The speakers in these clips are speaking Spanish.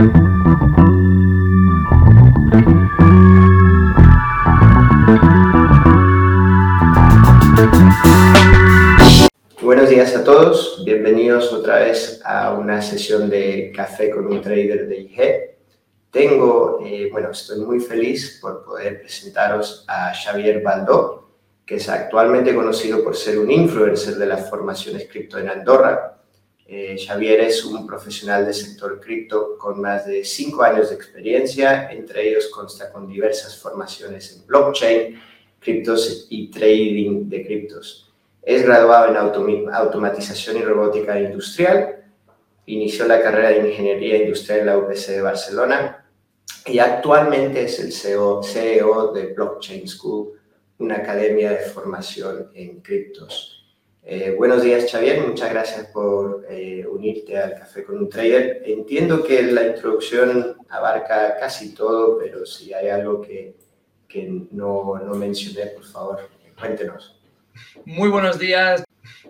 Buenos días a todos, bienvenidos otra vez a una sesión de café con un trader de IG. Tengo, eh, bueno, estoy muy feliz por poder presentaros a Xavier Baldó, que es actualmente conocido por ser un influencer de las formaciones cripto en Andorra. Eh, Xavier es un profesional del sector cripto con más de cinco años de experiencia, entre ellos consta con diversas formaciones en blockchain, criptos y trading de criptos. Es graduado en automatización y robótica industrial. Inició la carrera de ingeniería industrial en la UPC de Barcelona y actualmente es el CEO, CEO de Blockchain School, una academia de formación en criptos. Eh, buenos días, Xavier. Muchas gracias por eh, unirte al Café con un Trader. Entiendo que la introducción abarca casi todo, pero si hay algo que, que no, no mencioné, por favor, cuéntenos. Muy buenos días,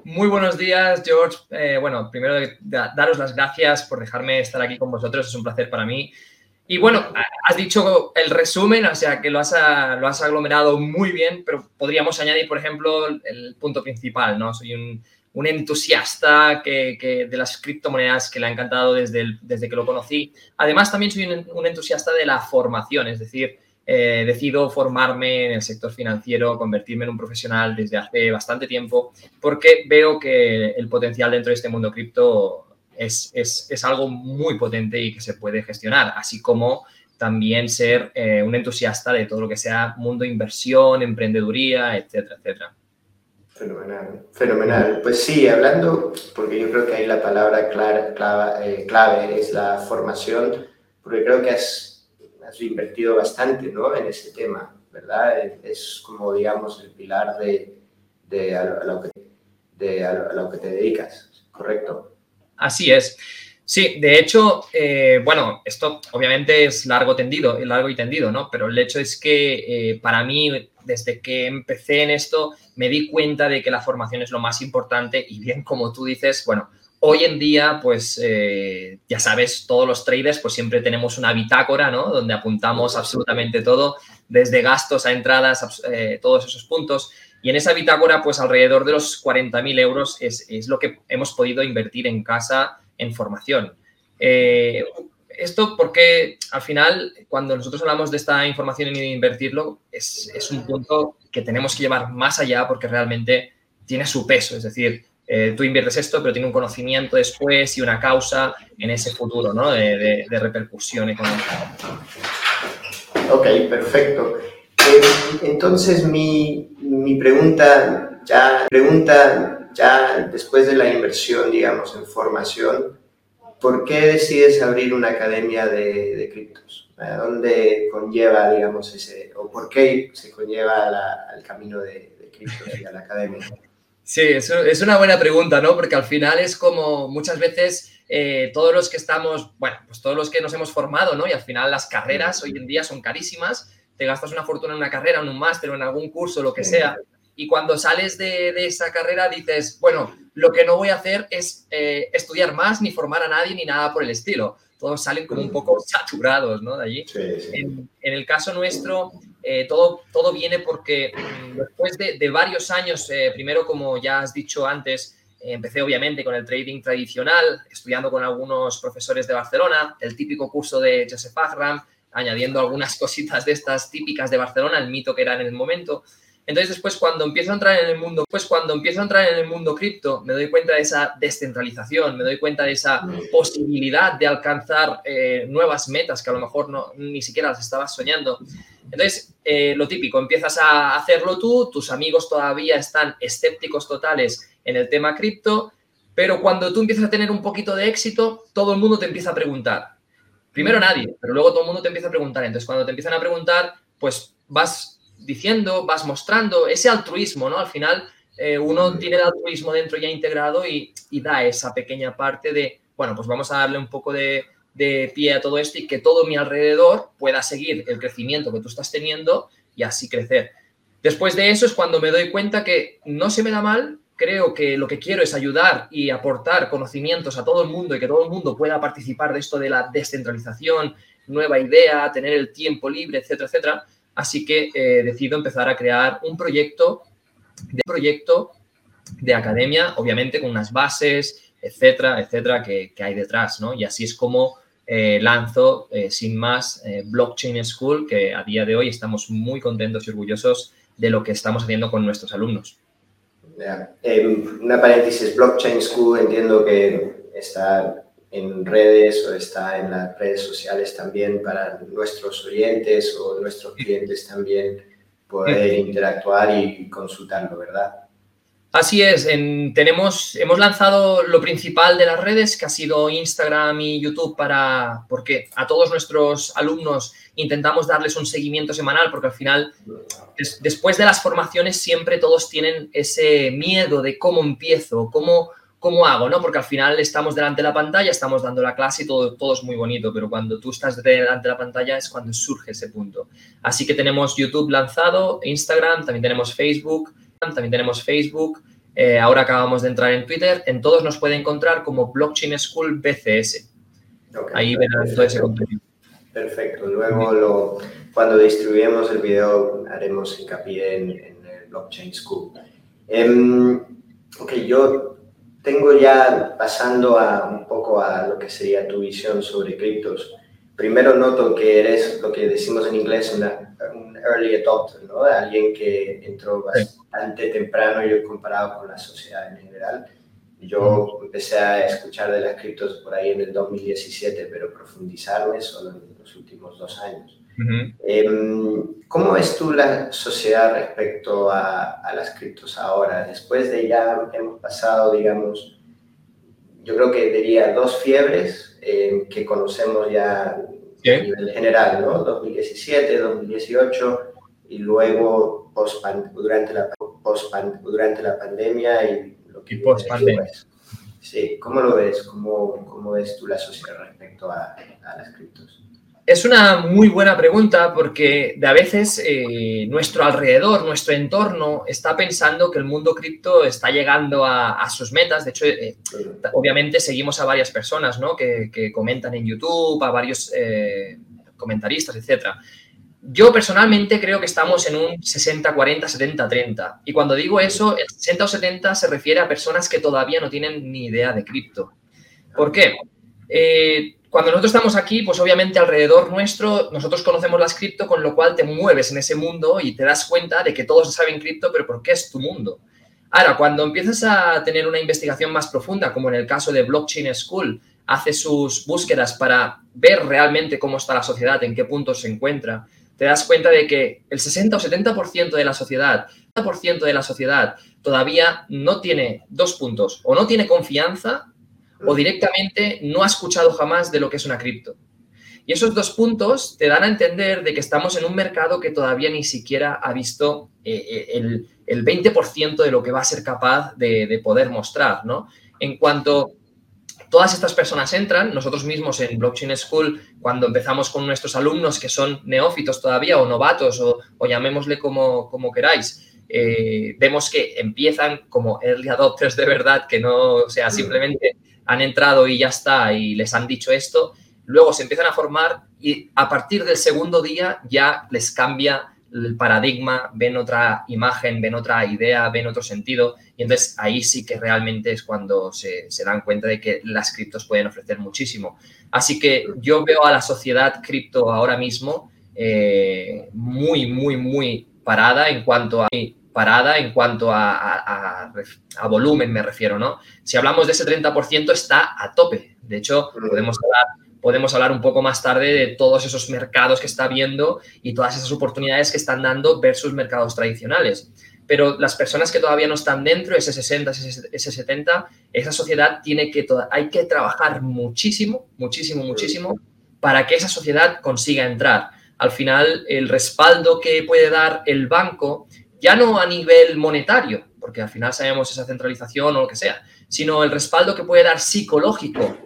muy buenos días, George. Eh, bueno, primero daros las gracias por dejarme estar aquí con vosotros, es un placer para mí. Y bueno, has dicho el resumen, o sea que lo has, lo has aglomerado muy bien, pero podríamos añadir, por ejemplo, el punto principal, ¿no? Soy un, entusiasta de las criptomonedas que le ha encantado desde, que lo conocí. Además, también soy un, un entusiasta de la formación, es decir, eh, decido formarme en el sector financiero, convertirme en un profesional desde hace bastante tiempo, porque veo que el potencial dentro de este mundo cripto es, es, es algo muy potente y que se puede gestionar, así como también ser eh, un entusiasta de todo lo que sea mundo inversión, emprendeduría, etcétera, etcétera. Fenomenal, fenomenal. Pues sí, hablando, porque yo creo que ahí la palabra clave, clave, eh, clave es la formación, porque creo que es has invertido bastante ¿no? en ese tema, ¿verdad? Es como, digamos, el pilar de, de, a, lo que, de a, lo, que, te dedicas, ¿correcto? Así es. Sí, de hecho, eh, bueno, esto obviamente es largo tendido, largo y tendido, ¿no? Pero el hecho es que eh, para mí, desde que empecé en esto, me di cuenta de que la formación es lo más importante y bien, como tú dices, bueno, Hoy en día, pues eh, ya sabes, todos los traders pues siempre tenemos una bitácora, ¿no? Donde apuntamos absolutamente todo, desde gastos a entradas, eh, todos esos puntos. Y en esa bitácora, pues alrededor de los 40.000 euros es, es, lo que hemos podido invertir en casa en formación. Eh, esto porque al final, cuando nosotros hablamos de esta información y de invertirlo, es, es un punto que tenemos que llevar más allá porque realmente tiene su peso. Es decir, eh, tú inviertes esto, pero tiene un conocimiento después y una causa en ese futuro ¿no? de, de, repercusión económica. Ok, perfecto. Eh, entonces, mi, mi, pregunta, ya, pregunta ya después de la inversión, digamos, en formación, ¿por qué decides abrir una academia de, de criptos? ¿A dónde conlleva, digamos, ese, o por qué se conlleva al camino de, de criptos y a la academia? Sí, es una buena pregunta, ¿no? Porque al final es como muchas veces eh, todos los que estamos, bueno, pues todos los que nos hemos formado, ¿no? Y al final las carreras hoy en día son carísimas, te gastas una fortuna en una carrera, en un máster o en algún curso, lo que sea, y cuando sales de, de, esa carrera dices, bueno, lo que no voy a hacer es eh, estudiar más, ni formar a nadie, ni nada por el estilo. Todos salen como un poco saturados, ¿no? De allí. Sí, sí. En, en el caso nuestro, eh, todo, todo viene porque mm, después de, de varios años, eh, primero como ya has dicho antes, empecé obviamente con el trading tradicional, estudiando con algunos profesores de Barcelona, el típico curso de Joseph Agram, añadiendo algunas cositas de estas típicas de Barcelona, el mito que era en el momento. Entonces después cuando empiezo a entrar en el mundo, pues cuando empiezo a entrar en el mundo cripto, me doy cuenta de esa descentralización, me doy cuenta de esa posibilidad de alcanzar eh, nuevas metas que a lo mejor no, ni siquiera las estabas soñando. Entonces, eh, lo típico, empiezas a hacerlo tú, tus amigos todavía están escépticos totales en el tema cripto, pero cuando tú empiezas a tener un poquito de éxito, todo el mundo te empieza a preguntar. Primero nadie, pero luego todo el mundo te empieza a preguntar. Entonces, cuando te empiezan a preguntar, pues vas diciendo, vas mostrando ese altruismo, ¿no? Al final, eh, uno tiene el altruismo dentro ya integrado y, y, da esa pequeña parte de, bueno, pues vamos a darle un poco de, de pie a todo esto y que todo mi alrededor pueda seguir el crecimiento que tú estás teniendo y así crecer. Después de eso es cuando me doy cuenta que no se me da mal, creo que lo que quiero es ayudar y aportar conocimientos a todo el mundo y que todo el mundo pueda participar de esto de la descentralización, nueva idea, tener el tiempo libre, etcétera, etcétera. Así que eh, decido empezar a crear un proyecto de proyecto de academia, obviamente con unas bases, etcétera, etcétera, que, hay detrás, ¿no? Y así es como eh, lanzo, eh, sin más, Blockchain School, que a día de hoy estamos muy contentos y orgullosos de lo que estamos haciendo con nuestros alumnos. Una paréntesis, Blockchain School entiendo que está en redes o está en las redes sociales también para nuestros oyentes o nuestros clientes también poder interactuar y consultarlo, ¿verdad? Así es, tenemos, hemos lanzado lo principal de las redes, que ha sido Instagram y YouTube, para, porque a todos nuestros alumnos intentamos darles un seguimiento semanal, porque al final, después de las formaciones, siempre todos tienen ese miedo de cómo empiezo, cómo, cómo hago, ¿no? Porque al final estamos delante de la pantalla, estamos dando la clase y todo, todo es muy bonito, pero cuando tú estás delante de la pantalla es cuando surge ese punto. Así que tenemos YouTube lanzado, Instagram, también tenemos Facebook, también tenemos Facebook, eh, ahora acabamos de entrar en Twitter, en todos nos puede encontrar como Blockchain School BCS. Ahí verán todo ese contenido. Perfecto, luego lo, cuando distribuimos el video haremos hincapié en, en Blockchain School. Um, ok, yo tengo ya pasando a un poco a lo que sería tu visión sobre criptos. Primero noto que eres lo que decimos en inglés un early adopter, ¿no? Alguien que entró bastante temprano yo comparado con la sociedad en general. Yo empecé a escuchar de las criptos por ahí en el 2017, pero profundizarme solo en los últimos dos años. Em, ¿Cómo ves tú la sociedad respecto a, las criptos ahora? Después de ya hemos pasado, digamos, yo creo que diría dos fiebres em, que conocemos ya a nivel general, ¿no? 2017, 2018 y luego post durante, la, post durante la pandemia y lo que... Y post pandemia. Sí, ¿cómo lo ves? ¿Cómo, ¿Cómo ves tú la sociedad respecto a, a las criptos? Es una muy buena pregunta porque de a veces eh, nuestro alrededor, nuestro entorno está pensando que el mundo cripto está llegando a, sus metas. De hecho, eh, obviamente seguimos a varias personas ¿no? que, comentan en YouTube, a varios eh, comentaristas, etc. Yo personalmente creo que estamos en un 60, 40, 70, 30. Y cuando digo eso, el 60 o 70 se refiere a personas que todavía no tienen ni idea de cripto. ¿Por qué? Cuando nosotros estamos aquí, pues obviamente alrededor nuestro, nosotros conocemos las cripto, con lo cual te mueves en ese mundo y te das cuenta de que todos saben cripto, pero ¿por qué es tu mundo? Ahora, cuando empiezas a tener una investigación más profunda, como en el caso de Blockchain School, hace sus búsquedas para ver realmente cómo está la sociedad, en qué punto se encuentra, te das cuenta de que el 60 o 70% de la sociedad, 70% de la sociedad todavía no tiene dos puntos, o no tiene confianza o directamente no ha escuchado jamás de lo que es una cripto. Y esos dos puntos te dan a entender de que estamos en un mercado que todavía ni siquiera ha visto eh, eh, el, el, 20% de lo que va a ser capaz de, poder mostrar, ¿no? En cuanto todas estas personas entran, nosotros mismos en Blockchain School, cuando empezamos con nuestros alumnos que son neófitos todavía o novatos o, llamémosle como, como queráis, eh, vemos que empiezan como early adopters de verdad, que no sea mm. simplemente han entrado y ya está y les han dicho esto, luego se empiezan a formar y a partir del segundo día ya les cambia el paradigma, ven otra imagen, ven otra idea, ven otro sentido y entonces ahí sí que realmente es cuando se, dan cuenta de que las criptos pueden ofrecer muchísimo. Así que yo veo a la sociedad cripto ahora mismo eh, muy, muy, muy parada en cuanto a parada en cuanto a, volumen, me refiero, ¿no? Si hablamos de ese 30%, está a tope. De hecho, podemos hablar, podemos hablar un poco más tarde de todos esos mercados que está viendo y todas esas oportunidades que están dando versus mercados tradicionales. Pero las personas que todavía no están dentro, ese 60, ese 70, esa sociedad tiene que, hay que trabajar muchísimo, muchísimo, muchísimo para que esa sociedad consiga entrar. Al final, el respaldo que puede dar el banco ya no a nivel monetario, porque al final sabemos esa centralización o lo que sea, sino el respaldo que puede dar psicológico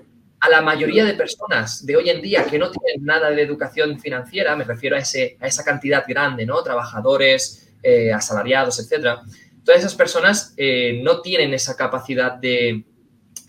a la mayoría de personas de hoy en día que no tienen nada de educación financiera, me refiero a, ese, a esa cantidad grande, ¿no? Trabajadores, eh, asalariados, etcétera. todas esas personas eh, no tienen esa capacidad de,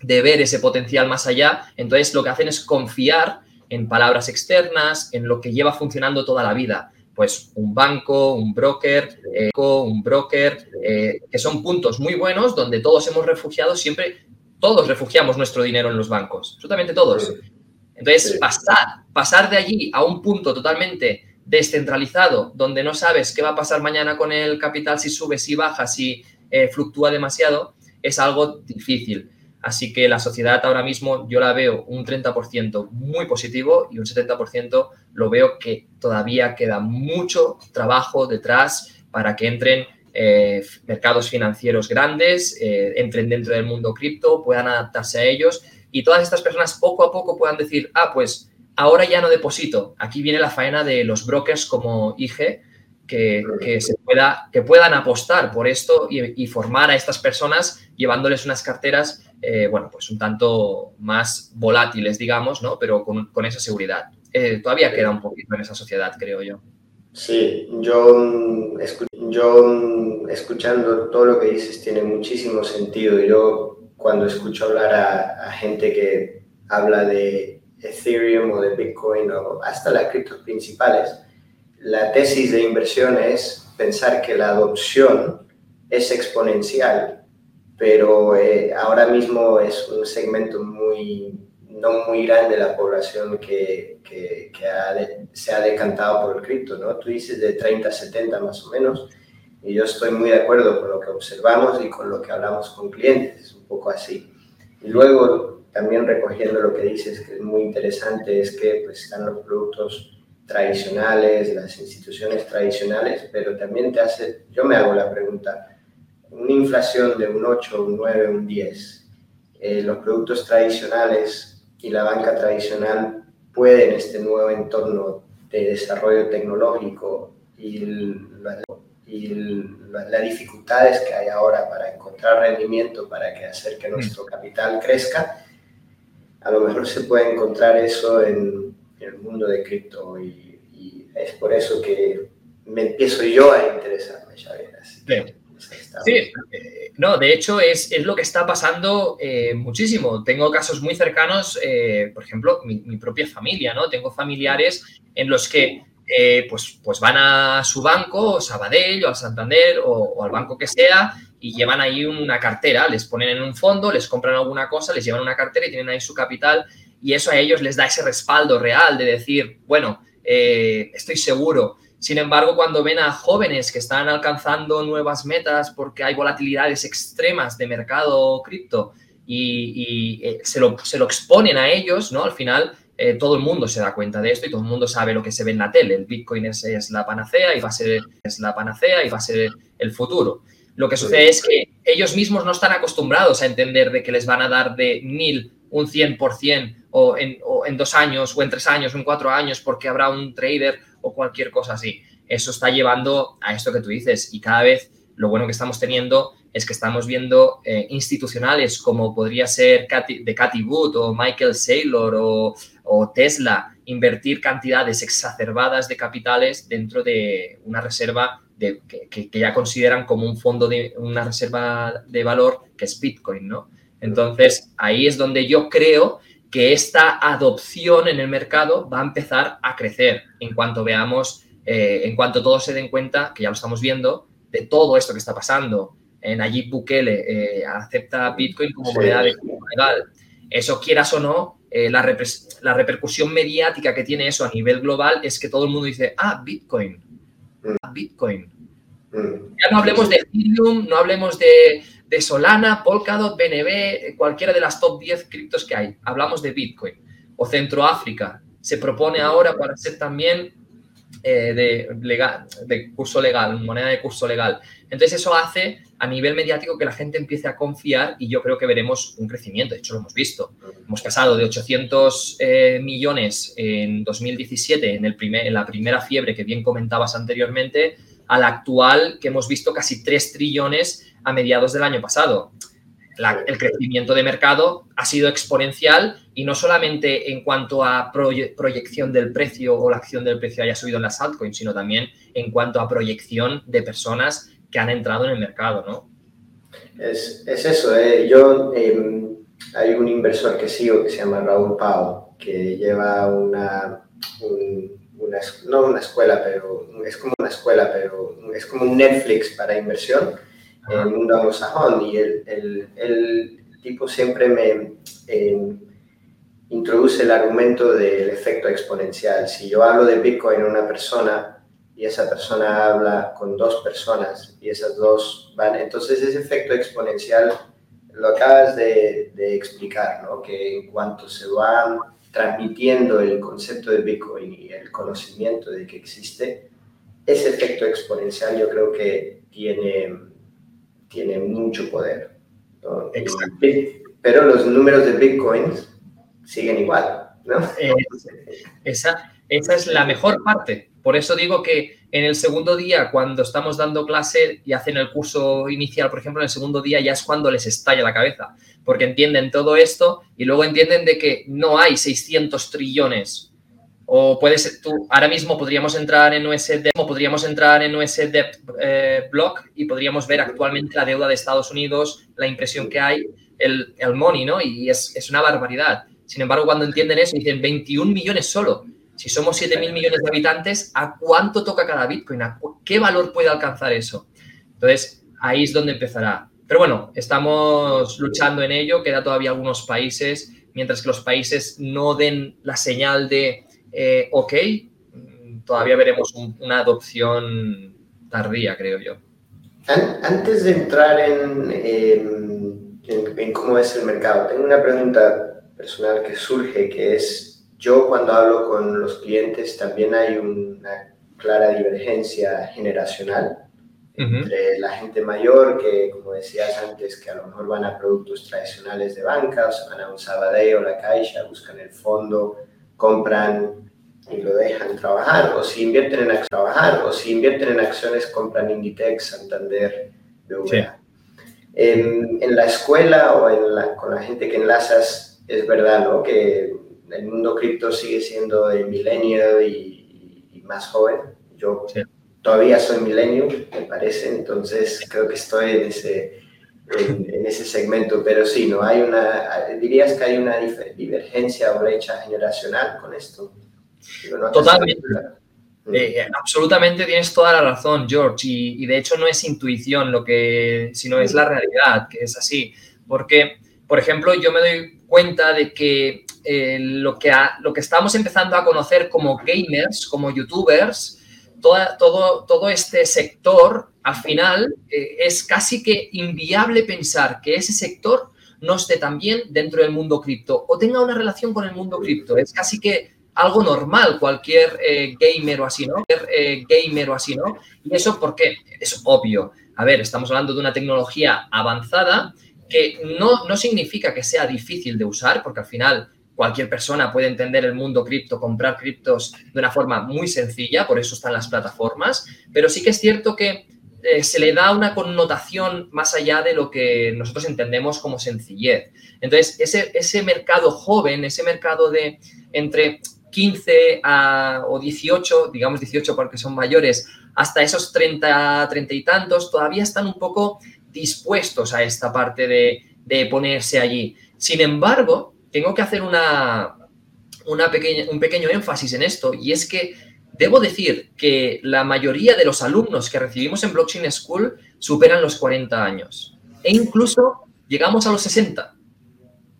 de ver ese potencial más allá, entonces lo que hacen es confiar en palabras externas, en lo que lleva funcionando toda la vida. Pues un banco, un broker, eh, un broker, eh, que son puntos muy buenos donde todos hemos refugiado siempre, todos refugiamos nuestro dinero en los bancos, absolutamente todos. Entonces, pasar, pasar de allí a un punto totalmente descentralizado, donde no sabes qué va a pasar mañana con el capital, si sube, si baja, si eh, fluctúa demasiado, es algo difícil. Así que la sociedad ahora mismo yo la veo un 30% muy positivo y un 70% lo veo que todavía queda mucho trabajo detrás para que entren eh, mercados financieros grandes, eh, entren dentro del mundo cripto, puedan adaptarse a ellos y todas estas personas poco a poco puedan decir, ah, pues ahora ya no deposito. Aquí viene la faena de los brokers como IG, que, se pueda, que puedan apostar por esto y, formar a estas personas llevándoles unas carteras, eh, bueno, pues un tanto más volátiles, digamos, ¿no? Pero con, esa seguridad. Eh, todavía queda un poquito en esa sociedad, creo yo. Sí, yo, yo escuchando todo lo que dices tiene muchísimo sentido. Yo cuando escucho hablar a, a gente que habla de Ethereum o de Bitcoin o hasta las criptos principales, la tesis de inversión es pensar que la adopción es exponencial, pero eh, ahora mismo es un segmento muy, no muy grande de la población que, que, se ha decantado por el cripto, ¿no? Tú dices de 30 a 70 más o menos, y yo estoy muy de acuerdo con lo que observamos y con lo que hablamos con clientes, es un poco así. Y luego, también recogiendo lo que dices, que es muy interesante, es que pues, están los productos tradicionales, las instituciones tradicionales, pero también te hace, yo me hago la pregunta, una inflación de un 8, un 9, un 10, eh, los productos tradicionales y la banca tradicional pueden este nuevo entorno de desarrollo tecnológico y, y las dificultades que hay ahora para encontrar rendimiento, para que hacer que nuestro mm. capital crezca, a lo mejor se puede encontrar eso en el mundo de cripto y, es por eso que me empiezo yo a interesarme, Sí. Eh, no, de hecho es, es, lo que está pasando eh, muchísimo. Tengo casos muy cercanos, eh, por ejemplo, mi, propia familia, ¿no? Tengo familiares en los que pues, pues van a su banco, o Sabadell, o al Santander, o, o, al banco que sea, y llevan ahí una cartera, les ponen en un fondo, les compran alguna cosa, les llevan una cartera y tienen ahí su capital y eso a ellos les da ese respaldo real de decir, bueno, eh, estoy seguro. Sin embargo, cuando ven a jóvenes que están alcanzando nuevas metas porque hay volatilidades extremas de mercado cripto y, eh, se, lo, exponen a ellos, ¿no? Al final, eh, todo el mundo se da cuenta de esto y todo el mundo sabe lo que se ve en la tele. El Bitcoin es, es, la panacea y va a ser es la panacea y va a ser el futuro. Lo que sucede es que ellos mismos no están acostumbrados a entender de que les van a dar de mil un 100% o en, o en dos años o en tres años o en cuatro años porque habrá un trader o cualquier cosa así. Eso está llevando a esto que tú dices y cada vez lo bueno que estamos teniendo es que estamos viendo eh, institucionales como podría ser de Cathy Wood o Michael Saylor o, Tesla invertir cantidades exacerbadas de capitales dentro de una reserva que, ya consideran como un fondo de una reserva de valor que es Bitcoin, ¿no? Entonces, ahí es donde yo creo que esta adopción en el mercado va a empezar a crecer en cuanto veamos, eh, en cuanto todos se den cuenta, que ya lo estamos viendo, de todo esto que está pasando. En allí Bukele eh, acepta Bitcoin como moneda de legal. Eso, quieras o no, eh, la, repercusión mediática que tiene eso a nivel global es que todo el mundo dice, ah, Bitcoin, ah, Bitcoin. Mm. Ya no hablemos de Ethereum, no hablemos de de Solana, Polkadot, BNB, cualquiera de las top 10 criptos que hay. Hablamos de Bitcoin. O Centroáfrica. Se propone ahora para ser también eh, de curso legal, moneda de curso legal. Entonces eso hace a nivel mediático que la gente empiece a confiar y yo creo que veremos un crecimiento. De hecho, lo hemos visto. Hemos pasado de 800 eh, millones en 2017, en, el primer, en la primera fiebre que bien comentabas anteriormente, al actual que hemos visto casi 3 trillones a mediados del año pasado. el crecimiento de mercado ha sido exponencial y no solamente en cuanto a proyección del precio o la acción del precio haya subido en las altcoins, sino también en cuanto a proyección de personas que han entrado en el mercado, ¿no? Es, es eso, eh. yo em, hay un inversor que sigo que se llama Raúl Pau, que lleva una, no una escuela, pero es como una escuela, pero es como un Netflix para inversión en el mundo anglosajón y el, el, tipo siempre me em, introduce el argumento del efecto exponencial. Si yo hablo de Bitcoin a una persona, y esa persona habla con dos personas y esas dos van, entonces ese efecto exponencial lo acabas de, explicar, ¿no? que en cuanto se va transmitiendo el concepto de Bitcoin y el conocimiento de que existe, ese efecto exponencial yo creo que tiene, tiene mucho poder. Pero los números de Bitcoin siguen igual. ¿no? esa, esa es la mejor parte. Por eso digo que en el segundo día, cuando estamos dando clase y hacen el curso inicial, por ejemplo, en el segundo día ya es cuando les estalla la cabeza, porque entienden todo esto y luego entienden de que no hay 600 trillones. O puedes, tú, ahora mismo podríamos entrar en USD, podríamos entrar en USD eh, Block y podríamos ver actualmente la deuda de Estados Unidos, la impresión que hay, el, el money, ¿no? Y es, es una barbaridad. Sin embargo, cuando entienden eso, dicen 21 millones solo. Si somos 7 mil millones de habitantes, ¿a cuánto toca cada Bitcoin? qué valor puede alcanzar eso? Entonces, ahí es donde empezará. Pero bueno, estamos luchando en ello, queda todavía algunos países, mientras que los países no den la señal de eh, ok, todavía veremos una adopción tardía, creo yo. Antes de entrar en, en cómo es el mercado, tengo una pregunta personal que surge, que es yo cuando hablo con los clientes también hay una clara divergencia generacional entre la gente mayor que, como decías antes, que a lo mejor van a productos tradicionales de banca, o se van a un Sabadell o la Caixa, buscan el fondo, compran y lo dejan trabajar, o si invierten en acciones, trabajar, o si invierten en acciones, compran Inditex, Santander, BVA. En, en, la escuela o en con la gente que enlazas, es verdad, ¿no? Que el mundo cripto sigue siendo de milenio y, más joven. Yo todavía soy milenio, me parece, entonces creo que estoy en ese, en, ese segmento, pero sí, ¿no? Hay una, ¿dirías que hay una divergencia o brecha generacional con esto? Totalmente. Eh, eh, absolutamente tienes toda la razón, George, y, y, de hecho no es intuición lo que, sino es la realidad, que es así. Porque, por ejemplo, yo me doy cuenta de que eh, lo, que lo que estamos empezando a conocer como gamers, como youtubers, todo, todo este sector, al final, eh, es casi que inviable pensar que ese sector no esté también dentro del mundo cripto o tenga una relación con el mundo cripto. Es casi que algo normal, cualquier eh, gamer o así, ¿no? gamer o así, ¿no? Y eso, ¿por qué? Es obvio. A ver, estamos hablando de una tecnología avanzada que no, no significa que sea difícil de usar, porque al final cualquier persona puede entender el mundo cripto, comprar criptos de una forma muy sencilla, por eso están las plataformas, pero sí que es cierto que eh, se le da una connotación más allá de lo que nosotros entendemos como sencillez. Entonces, ese, ese mercado joven, ese mercado de entre 15 a, o 18, digamos 18 porque son mayores, hasta esos 30, 30 y tantos, todavía están un poco dispuestos a esta parte de, de ponerse allí. Sin embargo, tengo que hacer una, una pequeña, un pequeño énfasis en esto y es que debo decir que la mayoría de los alumnos que recibimos en Blockchain School superan los 40 años e incluso llegamos a los 60.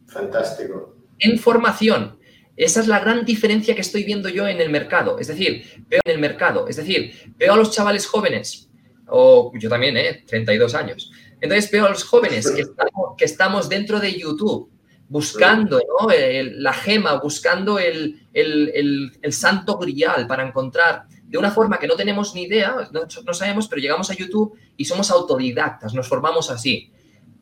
Fantástico. En formación. Esa es la gran diferencia que estoy viendo yo en el mercado. Es decir, veo en el mercado. Es decir, veo a los chavales jóvenes, o yo también, ¿eh? 32 años. Entonces veo a los jóvenes que que estamos dentro de YouTube buscando la gema, buscando el, santo grial para encontrar de una forma que no tenemos ni idea, no, sabemos, pero llegamos a YouTube y somos autodidactas, nos formamos así.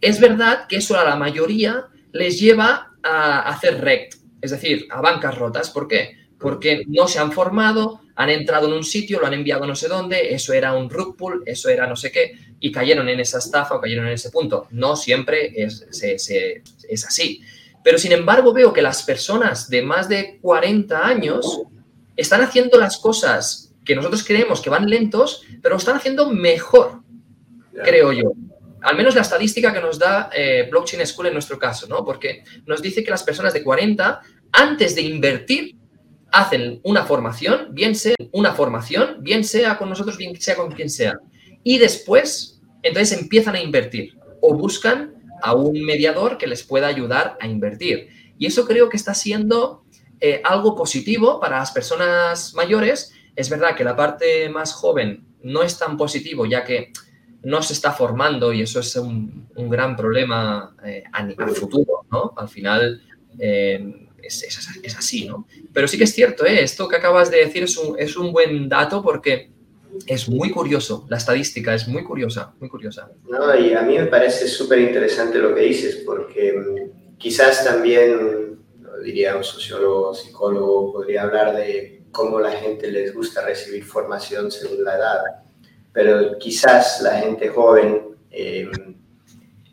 Es verdad que eso a la mayoría les lleva a hacer rect, es decir, a bancas rotas. ¿Por qué? Porque no se han formado, han entrado en un sitio, lo han enviado no sé dónde, eso era un rug pull, eso era no sé qué, y cayeron en esa estafa o cayeron en ese punto. No siempre es, es así. Pero sin embargo veo que las personas de más de 40 años están haciendo las cosas que nosotros creemos que van lentos, pero lo están haciendo mejor. creo yo. Al menos la estadística que nos da eh, Blockchain School en nuestro caso, ¿no? Porque nos dice que las personas de 40, antes de invertir, hacen una formación, bien sea una formación, bien sea con nosotros, bien sea con quien sea. Y después, entonces empiezan a invertir o buscan a un mediador que les pueda ayudar a invertir. Y eso creo que está siendo eh, algo positivo para las personas mayores. Es verdad que la parte más joven no es tan positivo, ya que no se está formando y eso es un, gran problema eh, a, futuro, ¿no? Al final eh, es, así, ¿no? Pero sí que es cierto, ¿eh? esto que acabas de decir es un, es un buen dato porque es muy curioso, la estadística es muy curiosa, muy curiosa. No, y a mí me parece súper interesante lo que dices porque mm, quizás también, diría un sociólogo, psicólogo, podría hablar de cómo la gente les gusta recibir formación según la edad pero quizás la gente joven eh,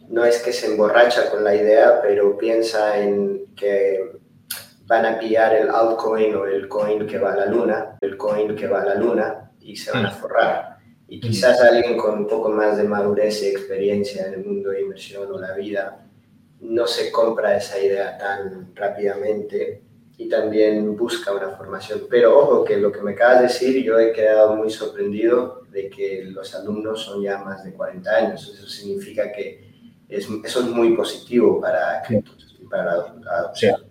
no es que se emborracha con la idea, pero piensa en que van a pillar el altcoin o el coin que va a la luna, el coin que va a la luna y se van a forrar. Y quizás alguien con un poco más de madurez y experiencia en el mundo de inversión o la vida no se compra esa idea tan rápidamente y también busca una formación. Pero ojo, que lo que me acabas de decir, yo he quedado muy sorprendido de que los alumnos son ya más de 40 años. Eso significa que es, eso es muy positivo para, para la adopción.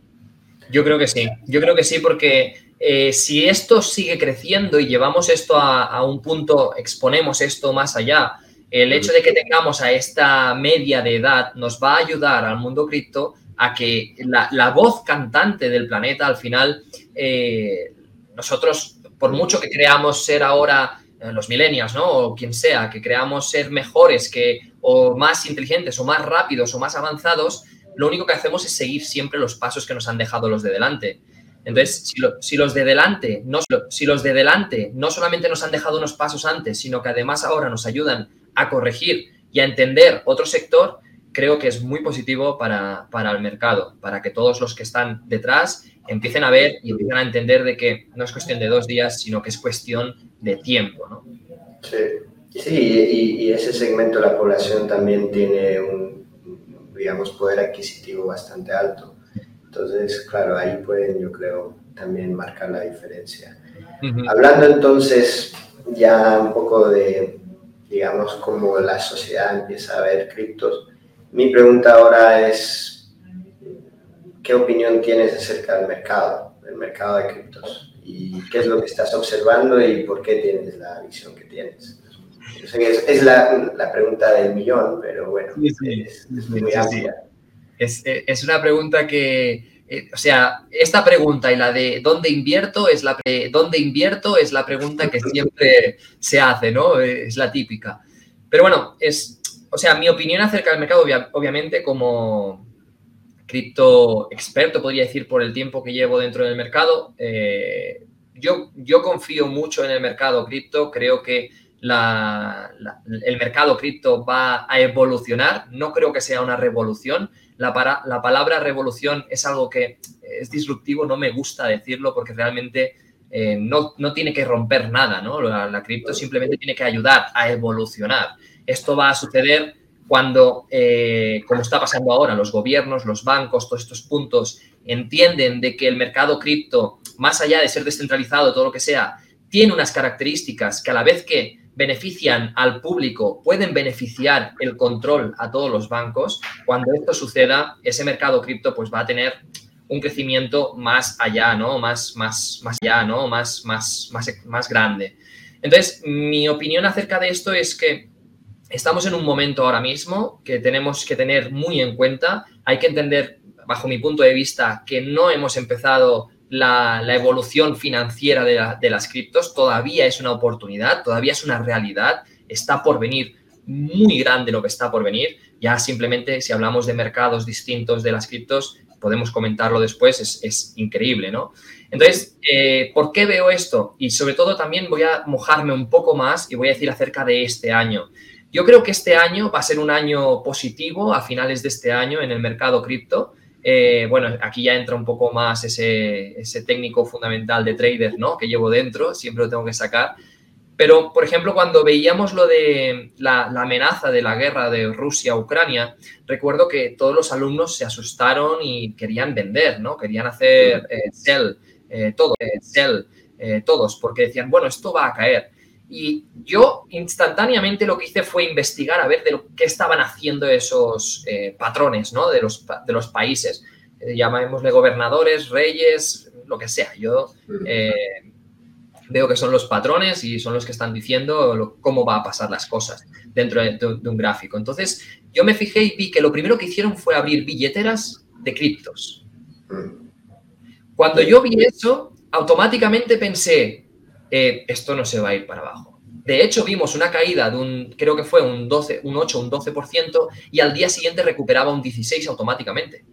Yo creo que sí, yo creo que sí, porque eh, si esto sigue creciendo y llevamos esto a, un punto, exponemos esto más allá, el hecho de que tengamos a esta media de edad nos va a ayudar al mundo cripto a que la, voz cantante del planeta al final, eh, nosotros, por mucho que creamos ser ahora eh, los millennials, ¿no? O quien sea, que creamos ser mejores que, o más inteligentes, o más rápidos, o más avanzados, lo único que hacemos es seguir siempre los pasos que nos han dejado los de delante. Entonces, si, los de delante no, si los de delante no solamente nos han dejado unos pasos antes, sino que además ahora nos ayudan a corregir y a entender otro sector, creo que es muy positivo para, el mercado, para que todos los que están detrás empiecen a ver y empiecen a entender de que no es cuestión de dos días, sino que es cuestión de tiempo. ¿no? Sí, sí y, ese segmento de la población también tiene un, digamos, poder adquisitivo bastante alto. Entonces, claro, ahí pueden, yo creo, también marcar la diferencia. Hablando entonces ya un poco de, digamos, cómo la sociedad empieza a ver criptos, mi pregunta ahora es, ¿qué opinión tienes acerca del mercado, del mercado de criptos? ¿Y qué es lo que estás observando y por qué tienes la visión que tienes? Es, la, la, pregunta del millón, pero bueno, es, muy amplia. Es, una pregunta que, eh, o sea, esta pregunta y la de dónde invierto es la, dónde invierto es la pregunta que siempre se hace, ¿no? Es la típica. Pero bueno, es, o sea, mi opinión acerca del mercado, obviamente, como cripto experto, podría decir, por el tiempo que llevo dentro del mercado, eh, yo, yo confío mucho en el mercado cripto, creo que el mercado cripto va a evolucionar, no creo que sea una revolución. La, la, palabra revolución es algo que es disruptivo, no me gusta decirlo porque realmente eh, no, no, tiene que romper nada, ¿no? la cripto simplemente tiene que ayudar a evolucionar. Esto va a suceder cuando, eh, como está pasando ahora, los gobiernos, los bancos, todos estos puntos entienden de que el mercado cripto, más allá de ser descentralizado, todo lo que sea, tiene unas características que a la vez que benefician al público, pueden beneficiar el control a todos los bancos. Cuando esto suceda, ese mercado cripto pues va a tener un crecimiento más allá, ¿no? Más, más, más allá, ¿no? Más, más, más, más grande. Entonces, mi opinión acerca de esto es que estamos en un momento ahora mismo que tenemos que tener muy en cuenta. Hay que entender, bajo mi punto de vista, que no hemos empezado la, evolución financiera de, las criptos. Todavía es una oportunidad, todavía es una realidad. Está por venir muy grande lo que está por venir. Ya simplemente si hablamos de mercados distintos de las criptos, podemos comentarlo después, es, increíble, ¿no? Entonces, eh, ¿por qué veo esto? Y sobre todo también voy a mojarme un poco más y voy a decir acerca de este año. Yo creo que este año va a ser un año positivo a finales de este año en el mercado cripto. Eh, bueno, aquí ya entra un poco más ese, ese, técnico fundamental de trader, ¿no? Que llevo dentro, siempre lo tengo que sacar. Pero, por ejemplo, cuando veíamos lo de la, amenaza de la guerra de Rusia-Ucrania, recuerdo que todos los alumnos se asustaron y querían vender, ¿no? Querían hacer eh, sell, eh, todo, sell, todos, porque decían, bueno, esto va a caer. Y yo instantáneamente lo que hice fue investigar a ver de lo que estaban haciendo esos patrones, ¿no? De los, de los países. llamémosle gobernadores, reyes, lo que sea. Yo veo que son los patrones y son los que están diciendo cómo va a pasar las cosas dentro de, un gráfico. Entonces, yo me fijé y vi que lo primero que hicieron fue abrir billeteras de criptos. Cuando yo vi eso, automáticamente pensé, eh, esto no se va a ir para abajo. De hecho, vimos una caída de un, creo que fue un 12, un 8, un 12%, y al día siguiente recuperaba un 16 automáticamente,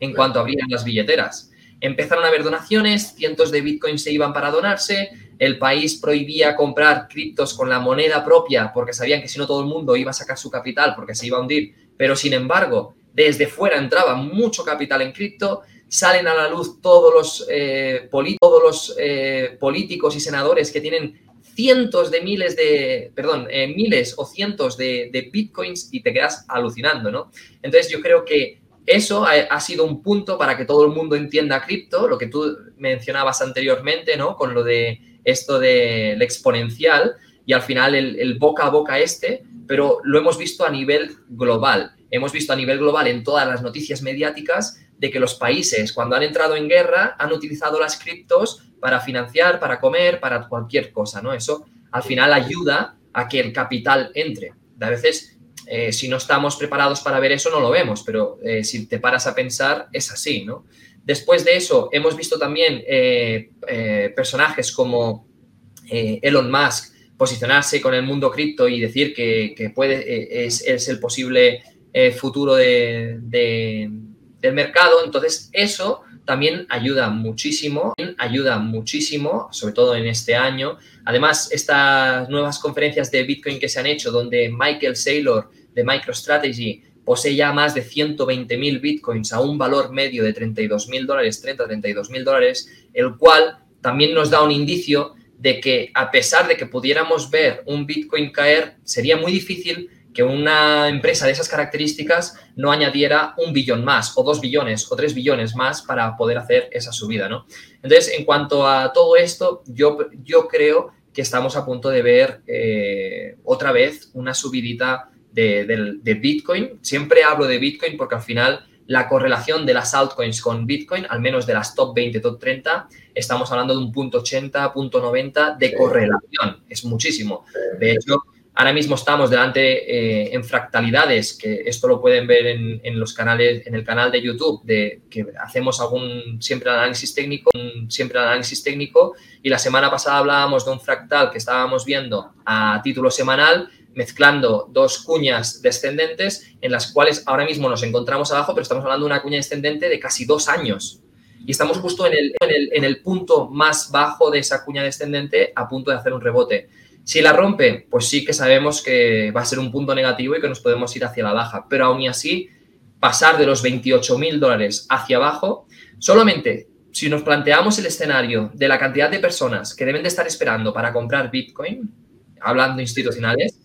en cuanto abrían las billeteras. Empezaron a haber donaciones, cientos de bitcoins se iban para donarse, el país prohibía comprar criptos con la moneda propia porque sabían que si no todo el mundo iba a sacar su capital porque se iba a hundir, pero sin embargo, desde fuera entraba mucho capital en cripto, salen a la luz todos los, eh, todos los eh, políticos y senadores que tienen cientos de miles de, perdón, eh, miles o cientos de, de, bitcoins y te quedas alucinando, ¿no? Entonces yo creo que eso ha, sido un punto para que todo el mundo entienda cripto, lo que tú mencionabas anteriormente, ¿no? Con lo de esto del exponencial y al final el, boca a boca este, pero lo hemos visto a nivel global. Hemos visto a nivel global en todas las noticias mediáticas de que los países cuando han entrado en guerra han utilizado las criptos para financiar, para comer, para cualquier cosa, ¿no? Eso al final ayuda a que el capital entre. A veces, eh, si no estamos preparados para ver eso, no lo vemos, pero eh, si te paras a pensar, es así, ¿no? Después de eso, hemos visto también eh, personajes como Elon Musk posicionarse con el mundo cripto y decir que, puede, es, el posible futuro del mercado. Entonces, eso también ayuda muchísimo, ayuda muchísimo, sobre todo en este año. Además, estas nuevas conferencias de Bitcoin que se han hecho, donde Michael Saylor de MicroStrategy posee ya más de 120 mil bitcoins a un valor medio de 32 mil dólares, 30, 32 mil dólares, el cual también nos da un indicio de que a pesar de que pudiéramos ver un bitcoin caer, sería muy difícil que una empresa de esas características no añadiera un billón más, o dos billones, o tres billones más para poder hacer esa subida, ¿no? Entonces, en cuanto a todo esto, yo, yo creo que estamos a punto de ver eh, otra vez una subidita de, Bitcoin. Siempre hablo de Bitcoin porque al final la correlación de las altcoins con Bitcoin, al menos de las top 20, top 30, estamos hablando de un punto 80, punto 90 de correlación. Es muchísimo. De hecho, ahora mismo estamos delante eh, en fractalidades, que esto lo pueden ver en, los canales, en el canal de YouTube, de que hacemos algún siempre análisis técnico, siempre análisis técnico, y la semana pasada hablábamos de un fractal que estábamos viendo a título semanal mezclando dos cuñas descendentes en las cuales ahora mismo nos encontramos abajo, pero estamos hablando de una cuña descendente de casi dos años. Y estamos justo en el, en el, punto más bajo de esa cuña descendente a punto de hacer un rebote. Si la rompe, pues sí que sabemos que va a ser un punto negativo y que nos podemos ir hacia la baja. Pero aún así, pasar de los 28 mil dólares hacia abajo, solamente si nos planteamos el escenario de la cantidad de personas que deben de estar esperando para comprar Bitcoin, hablando institucionales,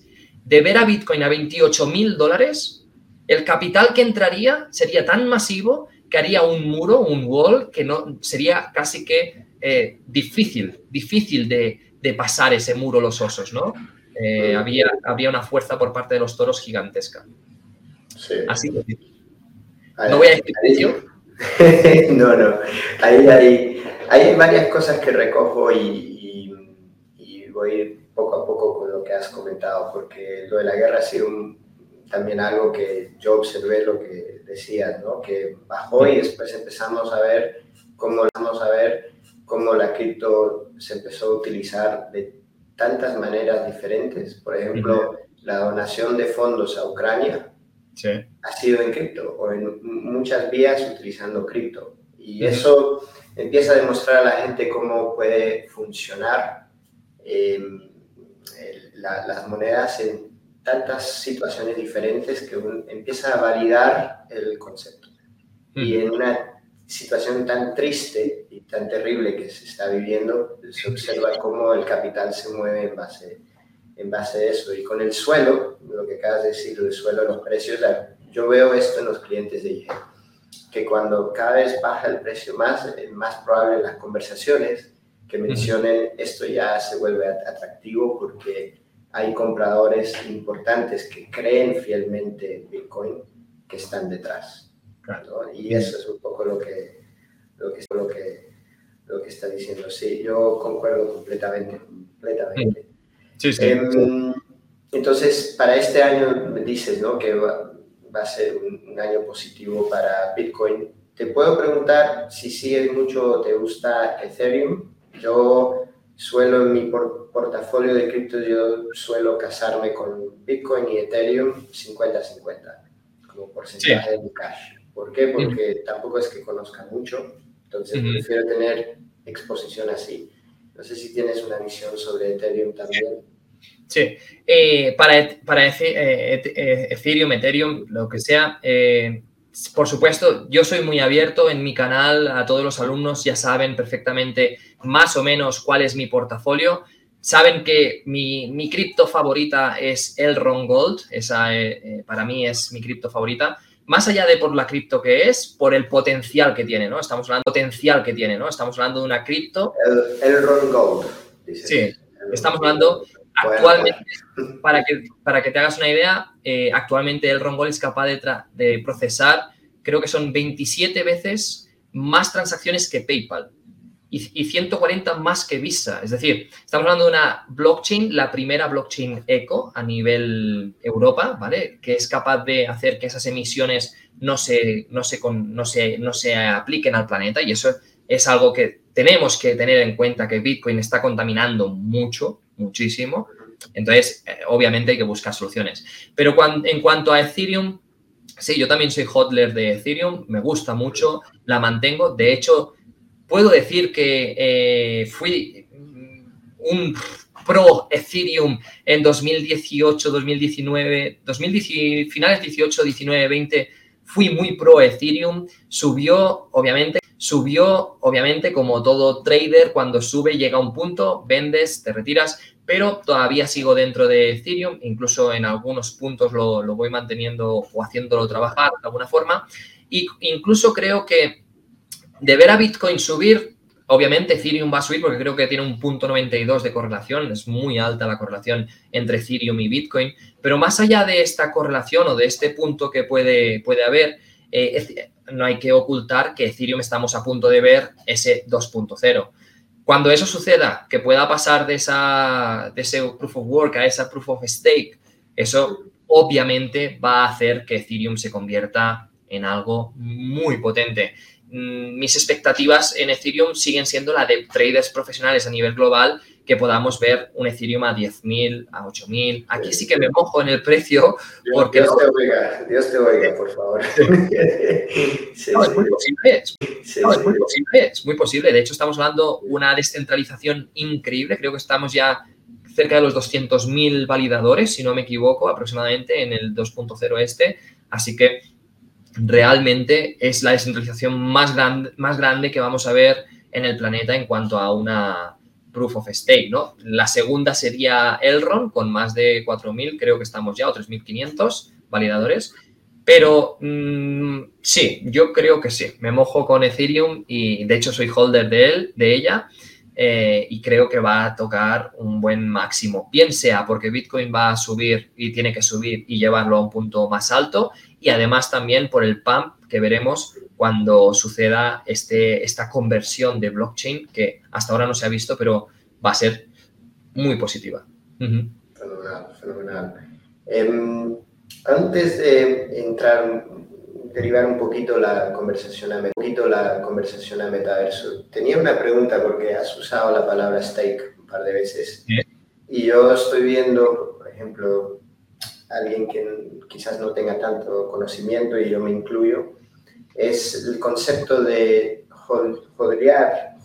de ver a Bitcoin a 28 mil dólares, el capital que entraría sería tan masivo que haría un muro, un wall, que no sería casi que eh, difícil, difícil de, pasar ese muro los osos, ¿no? Eh, había, había una fuerza por parte de los toros gigantesca. Sí. Así que no voy a decir no, no. Ahí hay, hay, varias cosas que recojo y, y voy poco a poco con lo que has comentado, porque lo de la guerra ha sido también algo que yo observé, lo que decías, ¿no? que bajó y después empezamos a ver cómo, empezamos a ver cómo la cripto se empezó a utilizar de tantas maneras diferentes. Por ejemplo, la donación de fondos a Ucrania ha sido en cripto o en muchas vías utilizando cripto. Y eso empieza a demostrar a la gente cómo puede funcionar. Eh, las monedas en tantas situaciones diferentes que empieza a validar el concepto. Y en una situación tan triste y tan terrible que se está viviendo, se observa cómo el capital se mueve en base en base a eso. Y con el suelo, lo que acabas de decir, el suelo, los precios, yo veo esto en los clientes de IG, que cuando cada vez baja el precio más, es más probable las conversaciones que mencionen esto ya se vuelve atractivo porque hay compradores importantes que creen fielmente Bitcoin que están detrás. Y eso es un poco lo que, lo que, lo que, lo que está diciendo. Sí, yo concuerdo completamente. completamente. Em, entonces, para este año me dices ¿no? que va, a ser un, año positivo para Bitcoin. Te puedo preguntar si sigues mucho, te gusta Ethereum. Yo suelo en mi portafolio de criptos, yo suelo casarme con Bitcoin y Ethereum 50-50, como porcentaje de mi cash. ¿Por qué? Porque tampoco es que conozca mucho, entonces prefiero tener exposición así. No sé si tienes una visión sobre Ethereum también. Sí, eh, para, para eh, eh, Ethereum, Ethereum, lo que sea, por supuesto, yo soy muy abierto en mi canal, a todos los alumnos ya saben perfectamente más o menos cuál es mi portafolio. Saben que mi, mi cripto favorita es Elrond Gold, esa para mí es mi cripto favorita. Más allá de por la cripto que es, por el potencial que tiene, ¿no? Estamos hablando potencial que tiene, ¿no? Estamos hablando de una cripto. El, Elrond Gold. Sí, estamos hablando Actualmente, para que, para que te hagas una idea, eh, actualmente el Rongol es capaz de, de, procesar, creo que son 27 veces más transacciones que PayPal y, 140 más que Visa. Es decir, estamos hablando de una blockchain, la primera blockchain eco a nivel Europa, ¿vale? Que es capaz de hacer que esas emisiones no se, no se, no se, no se apliquen al planeta y eso es algo que tenemos que tener en cuenta que Bitcoin está contaminando mucho muchísimo. Entonces, eh, obviamente hay que buscar soluciones. Pero en cuanto a Ethereum, sí, yo también soy hodler de Ethereum, me gusta mucho, la mantengo. De hecho, puedo decir que eh, fui un pro Ethereum en 2018, 2019, 2019 finales 18, 19, 20, fui muy pro Ethereum, subió, obviamente, subió, obviamente, como todo trader, cuando sube llega a un punto, vendes, te retiras, pero todavía sigo dentro de Ethereum, incluso en algunos puntos lo, voy manteniendo o haciéndolo trabajar de alguna forma, y incluso creo que de ver a Bitcoin subir, obviamente Ethereum va a subir porque creo que tiene un punto 92 de correlación, es muy alta la correlación entre Ethereum y Bitcoin, pero más allá de esta correlación o de este punto que puede, puede haber, eh, no hay que ocultar que Ethereum estamos a punto de ver ese 2.0. Cuando eso suceda, que pueda pasar de, esa, de ese proof of work a esa proof of stake, eso obviamente va a hacer que Ethereum se convierta en algo muy potente. Mm, mis expectativas en Ethereum siguen siendo la de traders profesionales a nivel global que podamos ver un Ethereum a 10.000, a 8.000. Aquí sí que me mojo en el precio porque... Dios, te oiga, Dios te oiga, por favor. no, es muy posible, es, muy posible, es muy posible. De hecho, estamos hablando de una descentralización increíble. Creo que estamos ya cerca de los 200.000 validadores, si no me equivoco, aproximadamente en el 2.0 este. Así que realmente es la descentralización más grande, más grande que vamos a ver en el planeta en cuanto a una Proof of Stake, ¿no? La segunda sería Elrond, con más de 4.000, creo que estamos ya, o 3.500 validadores. Pero mm, sí, yo creo que sí. Me mojo con Ethereum y de hecho soy holder de él, de ella. Eh, y creo que va a tocar un buen máximo. Bien sea porque Bitcoin va a subir y tiene que subir y llevarlo a un punto más alto, y además también por el pump que veremos cuando suceda este, esta conversión de blockchain que hasta ahora no se ha visto, pero va a ser muy positiva. Fenomenal, fenomenal. Em, antes de entrar, derivar un poquito la conversación a, un poquito la conversación a metaverso, tenía una pregunta porque has usado la palabra stake un par de veces. Y yo estoy viendo, por ejemplo, alguien que quizás no tenga tanto conocimiento y yo me incluyo, es el concepto de hodlear,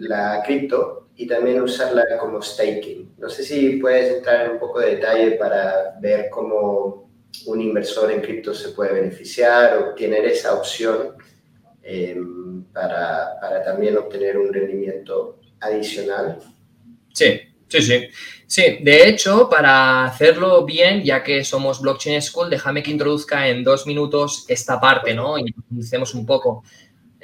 la cripto y también usarla como staking. No sé si puedes entrar en un poco de detalle para ver cómo un inversor en cripto se puede beneficiar o tener esa opción em, para, para también obtener un rendimiento adicional. Sí, Sí, sí. Sí, de hecho, para hacerlo bien, ya que somos Blockchain School, déjame que introduzca en dos minutos esta parte, ¿no? Y profundicemos un poco.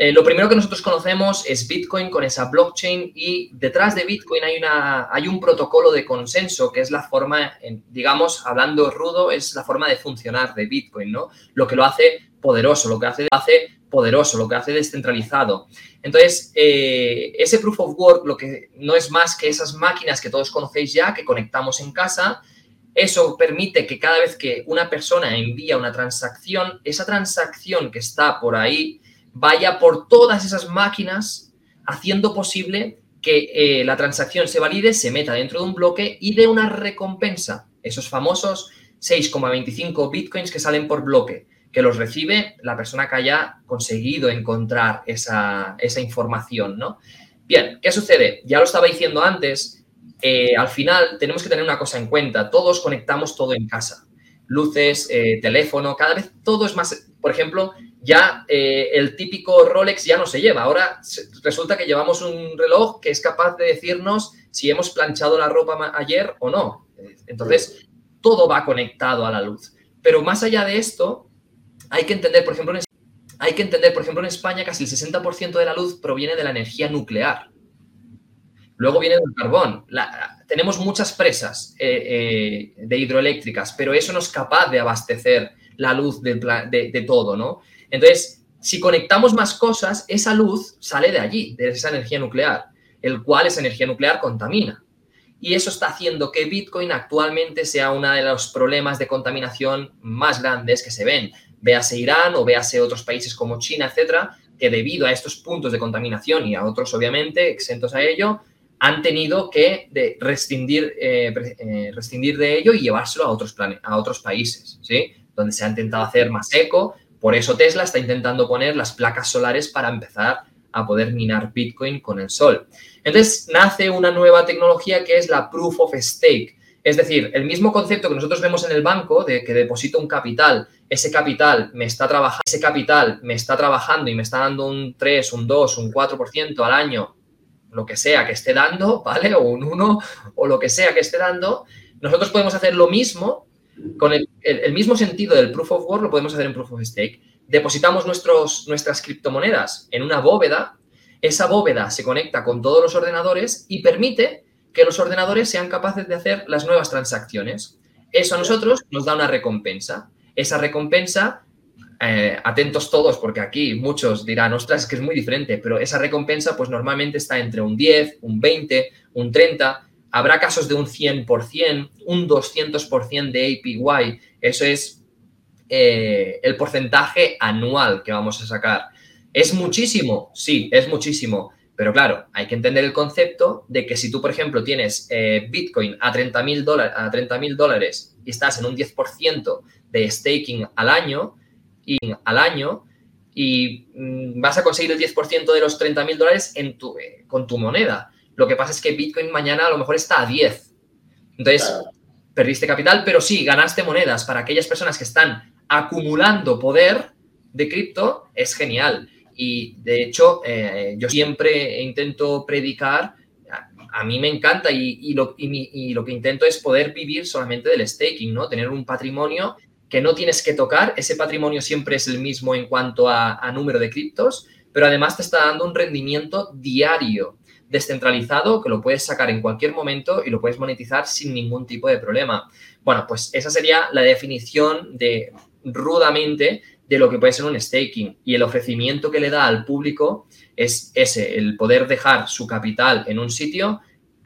Eh, lo primero que nosotros conocemos es Bitcoin con esa blockchain y detrás de Bitcoin hay, una, hay un protocolo de consenso que es la forma, digamos, hablando rudo, es la forma de funcionar de Bitcoin, ¿no? Lo que lo hace poderoso, lo que hace, hace poderoso, lo que hace descentralizado. Entonces, eh, ese proof of work lo que no es más que esas máquinas que todos conocéis ya, que conectamos en casa. Eso permite que cada vez que una persona envía una transacción, esa transacción que está por ahí vaya por todas esas máquinas, haciendo posible que eh, la transacción se valide, se meta dentro de un bloque y dé una recompensa. Esos famosos 6,25 bitcoins que salen por bloque que los recibe la persona que haya conseguido encontrar esa, información, ¿no? Bien, ¿qué sucede? Ya lo estaba diciendo antes, eh, al final tenemos que tener una cosa en cuenta, todos conectamos todo en casa, luces, eh, teléfono, cada vez todo es más, por ejemplo, ya eh, el típico Rolex ya no se lleva, ahora resulta que llevamos un reloj que es capaz de decirnos si hemos planchado la ropa ayer o no. Entonces, todo va conectado a la luz. Pero más allá de esto, hay que entender, por ejemplo, en, hay que entender, por ejemplo, en España casi el 60% de la luz proviene de la energía nuclear. Luego viene del carbón. tenemos muchas presas eh, eh, de hidroeléctricas, pero eso no es capaz de abastecer la luz de, todo, ¿no? Entonces, si conectamos más cosas, esa luz sale de allí, de esa energía nuclear, el cual esa energía nuclear contamina. Y eso está haciendo que Bitcoin actualmente sea uno de los problemas de contaminación más grandes que se ven véase Irán o véase otros países como China, etcétera, que debido a estos puntos de contaminación y a otros, obviamente, exentos a ello, han tenido que de rescindir, eh, eh, rescindir de ello y llevárselo a otros, a otros países, ¿sí? Donde se ha intentado hacer más eco. Por eso Tesla está intentando poner las placas solares para empezar a poder minar Bitcoin con el sol. Entonces nace una nueva tecnología que es la Proof of Stake. Es decir, el mismo concepto que nosotros vemos en el banco de que deposito un capital ese capital me está trabajando, ese capital me está trabajando y me está dando un 3, un 2, un 4% al año, lo que sea que esté dando, ¿vale? O un 1 o lo que sea que esté dando, nosotros podemos hacer lo mismo con el, mismo sentido del proof of work, lo podemos hacer en proof of stake. Depositamos nuestros, nuestras criptomonedas en una bóveda, esa bóveda se conecta con todos los ordenadores y permite que los ordenadores sean capaces de hacer las nuevas transacciones. Eso a nosotros nos da una recompensa esa recompensa, eh, atentos todos, porque aquí muchos dirán, ostras, es que es muy diferente, pero esa recompensa pues normalmente está entre un 10, un 20, un 30, habrá casos de un 100%, un 200% de APY, eso es eh, el porcentaje anual que vamos a sacar. ¿Es muchísimo? Sí, es muchísimo. Pero claro, hay que entender el concepto de que si tú, por ejemplo, tienes eh, Bitcoin a 30 mil dólares y estás en un 10% de staking al año y al año y mm, vas a conseguir el 10% de los 30 mil dólares eh, con tu moneda. Lo que pasa es que Bitcoin mañana a lo mejor está a 10. Entonces, perdiste capital, pero sí, ganaste monedas. Para aquellas personas que están acumulando poder de cripto, es genial. Y de hecho, eh, yo siempre intento predicar, a, mí me encanta y, lo, y, lo, que intento es poder vivir solamente del staking, ¿no? Tener un patrimonio que no tienes que tocar, ese patrimonio siempre es el mismo en cuanto a, número de criptos, pero además te está dando un rendimiento diario, descentralizado, que lo puedes sacar en cualquier momento y lo puedes monetizar sin ningún tipo de problema. Bueno, pues esa sería la definición de rudamente de lo que puede ser un staking y el ofrecimiento que le da al público es ese, el poder dejar su capital en un sitio,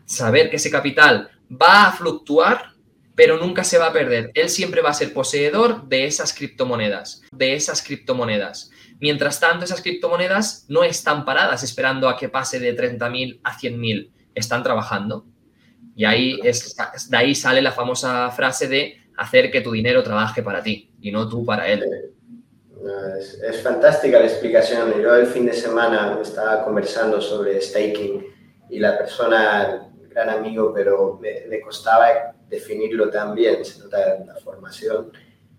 saber que ese capital va a fluctuar pero nunca se va a perder. Él siempre va a ser poseedor de esas criptomonedas, de esas criptomonedas. Mientras tanto, esas criptomonedas no están paradas esperando a que pase de 30.000 a 100.000, están trabajando. Y ahí es, de ahí sale la famosa frase de hacer que tu dinero trabaje para ti y no tú para él. Es, es fantástica la explicación. Yo el fin de semana estaba conversando sobre staking y la persona, gran amigo, pero me, le costaba definirlo también, se nota en la formación,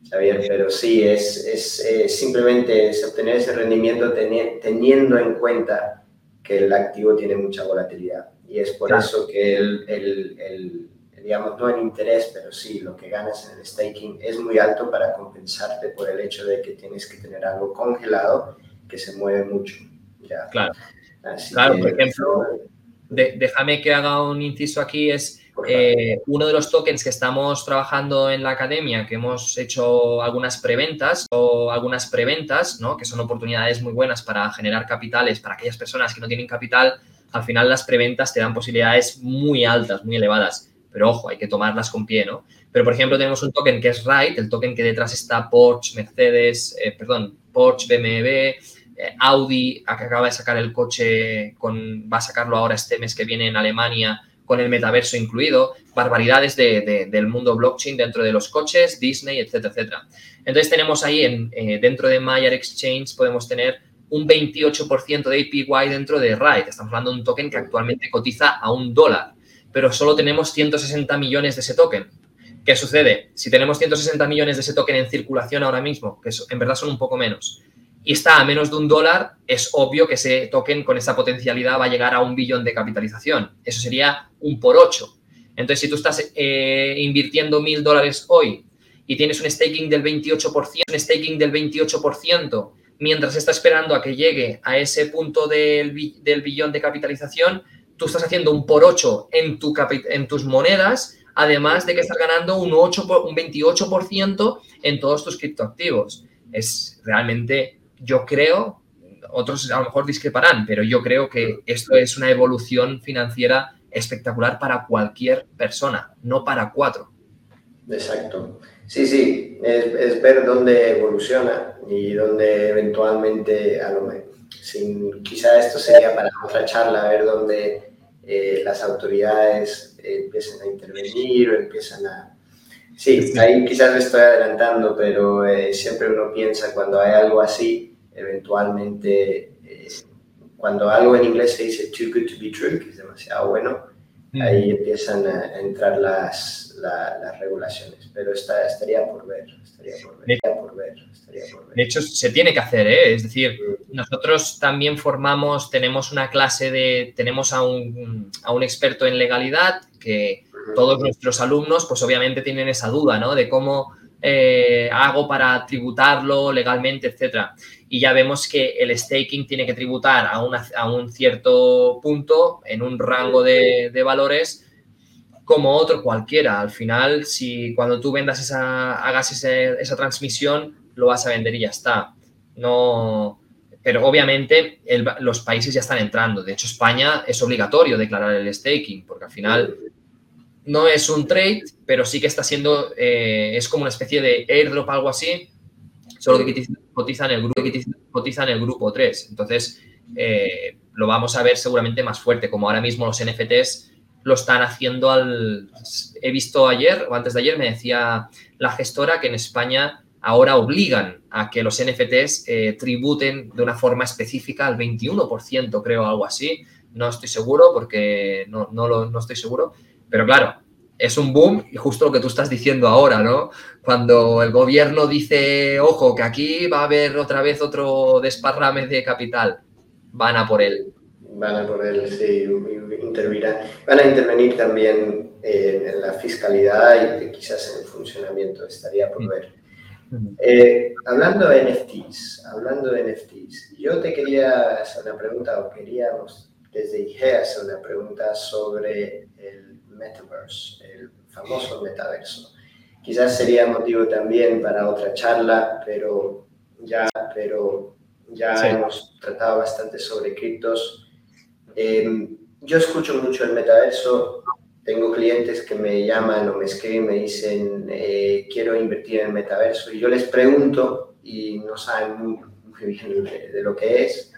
Xavier, pero sí, es, es, simplemente obtener ese rendimiento teniendo en cuenta que el activo tiene mucha volatilidad. Y es por eso que el, el, digamos, no el interés, pero sí lo que ganas en el staking es muy alto para compensarte por el hecho de que tienes que tener algo congelado que se mueve mucho. Ya. Claro. claro, por ejemplo, déjame que haga un inciso aquí, es eh, uno de los tokens que estamos trabajando en la academia, que hemos hecho algunas preventas o algunas preventas, ¿no? que son oportunidades muy buenas para generar capitales para aquellas personas que no tienen capital, al final las preventas te dan posibilidades muy altas, muy elevadas. Pero ojo, hay que tomarlas con pie, ¿no? Pero, por ejemplo, tenemos un token que es RIDE, el token que detrás está Porsche, Mercedes, eh, perdón, Porsche, BMW, eh, Audi, que acaba de sacar el coche, con, va a sacarlo ahora este mes que viene en Alemania, con el metaverso incluido, barbaridades del mundo blockchain dentro de los coches, Disney, etcétera, etcétera. Entonces tenemos ahí en, eh, dentro de Mayer Exchange podemos tener un 28% de APY dentro de RIDE. Estamos hablando de un token que actualmente cotiza a un dólar, pero solo tenemos 160 millones de ese token. ¿Qué sucede? Si tenemos 160 millones de ese token en circulación ahora mismo, que en verdad son un poco menos, y está a menos de un dólar, es obvio que ese token con esa potencialidad va a llegar a un billón de capitalización. Eso sería un por ocho. Entonces, si tú estás eh, invirtiendo mil dólares hoy y tienes un staking del 28%, un staking del 28%, mientras está esperando a que llegue a ese punto del, billón de capitalización, tú estás haciendo un por ocho en, tu en tus monedas, además de que estás ganando un, 8, un 28% en todos tus criptoactivos. Es realmente yo creo, otros a lo mejor discreparán, pero yo creo que esto es una evolución financiera espectacular para cualquier persona, no para cuatro. Exacto. Sí, sí, es, ver dónde evoluciona y dónde eventualmente, a lo sin, quizá esto sería para otra charla, ver dónde eh, las autoridades empiezan a intervenir o empiezan a... Sí, ahí quizás me estoy adelantando, pero eh, siempre uno piensa cuando hay algo así, eventualmente, eh, cuando algo en inglés se dice too good to be true, que es demasiado bueno, mm. ahí empiezan a, entrar las, las regulaciones. Pero está, estaría por ver, estaría por ver, estaría por ver, De hecho, se tiene que hacer, ¿eh? Es decir, nosotros también formamos, tenemos una clase de, tenemos a un, a un experto en legalidad que todos nuestros alumnos, pues obviamente tienen esa duda, ¿no? De cómo eh, hago para tributarlo legalmente, etcétera. Y ya vemos que el staking tiene que tributar a, a un cierto punto en un rango de, valores como otro cualquiera. Al final, si cuando tú vendas esa, hagas esa transmisión, lo vas a vender y ya está. No, pero obviamente los países ya están entrando. De hecho, España es obligatorio declarar el staking, porque al final no es un trade, pero sí que está siendo, eh, es como una especie de airdrop, algo así, solo que cotiza en el grupo, cotiza en el grupo 3. Entonces, eh, lo vamos a ver seguramente más fuerte, como ahora mismo los NFTs lo están haciendo al... He visto ayer o antes de ayer me decía la gestora que en España ahora obligan a que los NFTs eh, tributen de una forma específica al 21%, creo, algo así. No estoy seguro porque no, no, lo, no estoy seguro, pero claro, es un boom y justo lo que tú estás diciendo ahora, ¿no? Cuando el gobierno dice, ojo, que aquí va a haber otra vez otro desparrame de capital, van a por él. Van a por él, sí. Van a intervenir también eh, en la fiscalidad y quizás en el funcionamiento, estaría por ver. Eh, hablando de NFTs, hablando de NFTs, yo te quería hacer una pregunta, o queríamos desde IGE hacer una pregunta sobre el metaverse, el famoso metaverso. Quizás sería motivo también para otra charla, pero ya, pero ya hemos tratado bastante sobre criptos. Em, yo escucho mucho el metaverso. Tengo clientes que me llaman o me escriben, me dicen, eh, quiero invertir en el metaverso. Y yo les pregunto y no saben muy, bien de, lo que es.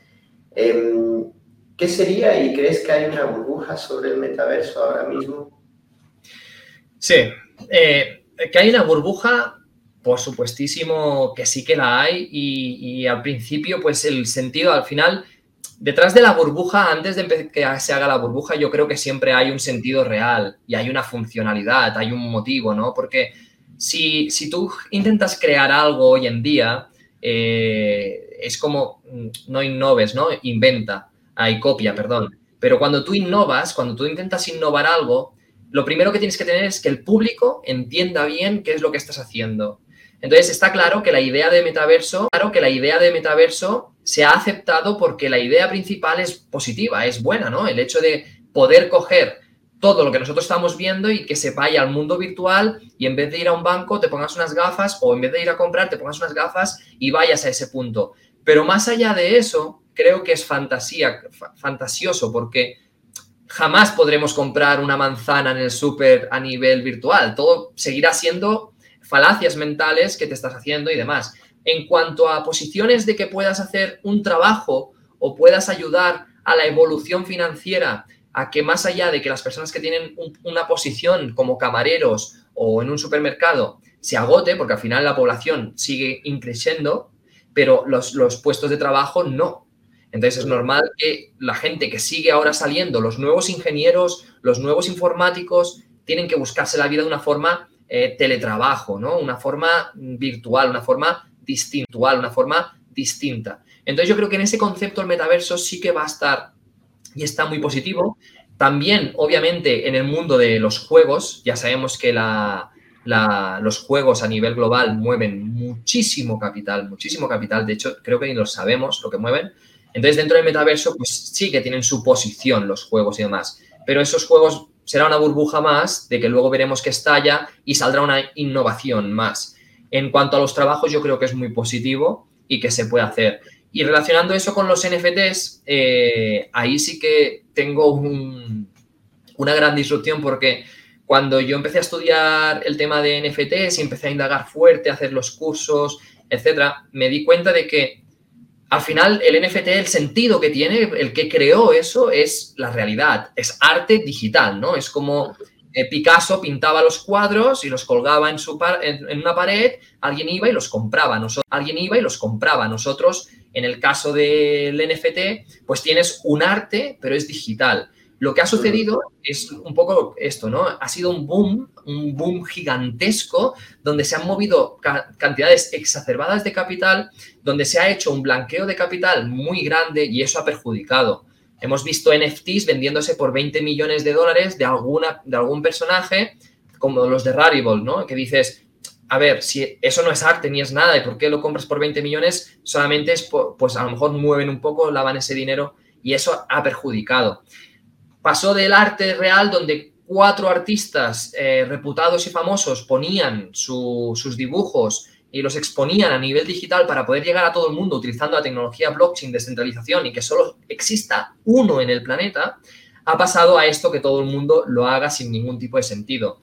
Em, ¿Qué sería y crees que hay una burbuja sobre el metaverso ahora mismo? Sí, eh, que hay una burbuja, por supuestísimo que sí que la hay y, al principio pues el sentido al final, detrás de la burbuja, antes de que se haga la burbuja, yo creo que siempre hay un sentido real y hay una funcionalidad, hay un motivo, ¿no? Porque si, si tú intentas crear algo hoy en día, eh, es como mm, no innoves, ¿no? Inventa hay copia, perdón. Pero cuando tú innovas, cuando tú intentas innovar algo, lo primero que tienes que tener es que el público entienda bien qué es lo que estás haciendo. Entonces está claro que la idea de metaverso, claro que la idea de metaverso se ha aceptado porque la idea principal es positiva, es buena, ¿no? El hecho de poder coger todo lo que nosotros estamos viendo y que se vaya al mundo virtual y en vez de ir a un banco te pongas unas gafas o en vez de ir a comprar te pongas unas gafas y vayas a ese punto. Pero más allá de eso, creo que es fantasía, fantasioso porque jamás podremos comprar una manzana en el súper a nivel virtual. Todo seguirá siendo falacias mentales que te estás haciendo y demás. En cuanto a posiciones de que puedas hacer un trabajo o puedas ayudar a la evolución financiera, a que más allá de que las personas que tienen una posición como camareros o en un supermercado se agote, porque al final la población sigue increciendo, pero los, los puestos de trabajo no. Entonces es normal que la gente que sigue ahora saliendo, los nuevos ingenieros, los nuevos informáticos, tienen que buscarse la vida de una forma eh, teletrabajo, ¿no? Una forma virtual, una forma distinta, una forma distinta. Entonces yo creo que en ese concepto el metaverso sí que va a estar y está muy positivo. También, obviamente, en el mundo de los juegos, ya sabemos que los juegos a nivel global mueven muchísimo capital, muchísimo capital. De hecho, creo que ni lo sabemos lo que mueven. Entonces, dentro del metaverso, pues sí que tienen su posición los juegos y demás. Pero esos juegos será una burbuja más de que luego veremos que estalla y saldrá una innovación más. En cuanto a los trabajos, yo creo que es muy positivo y que se puede hacer. Y relacionando eso con los NFTs, eh, ahí sí que tengo una gran disrupción porque cuando yo empecé a estudiar el tema de NFTs y empecé a indagar fuerte, a hacer los cursos, etcétera, me di cuenta de que al final el NFT, el sentido que tiene, el que creó eso es la realidad, es arte digital, ¿no? Es como eh, Picasso pintaba los cuadros y los colgaba en, su en, una pared, alguien iba y los compraba, nosotros, alguien iba y los compraba. Nosotros, en el caso del NFT, pues tienes un arte, pero es digital. Lo que ha sucedido es un poco esto, ¿no? Ha sido un boom, un boom gigantesco, donde se han movido cantidades exacerbadas de capital, donde se ha hecho un blanqueo de capital muy grande y eso ha perjudicado. Hemos visto NFTs vendiéndose por 20 millones de dólares de, alguna, de algún personaje, como los de Rarible, ¿no? Que dices, a ver, si eso no es arte ni es nada, ¿y por qué lo compras por 20 millones? Solamente es, pues a lo mejor mueven un poco, lavan ese dinero y eso ha perjudicado pasó del arte real donde cuatro artistas eh, reputados y famosos ponían sus dibujos y los exponían a nivel digital para poder llegar a todo el mundo utilizando la tecnología blockchain, descentralización y que solo exista uno en el planeta, ha pasado a esto que todo el mundo lo haga sin ningún tipo de sentido.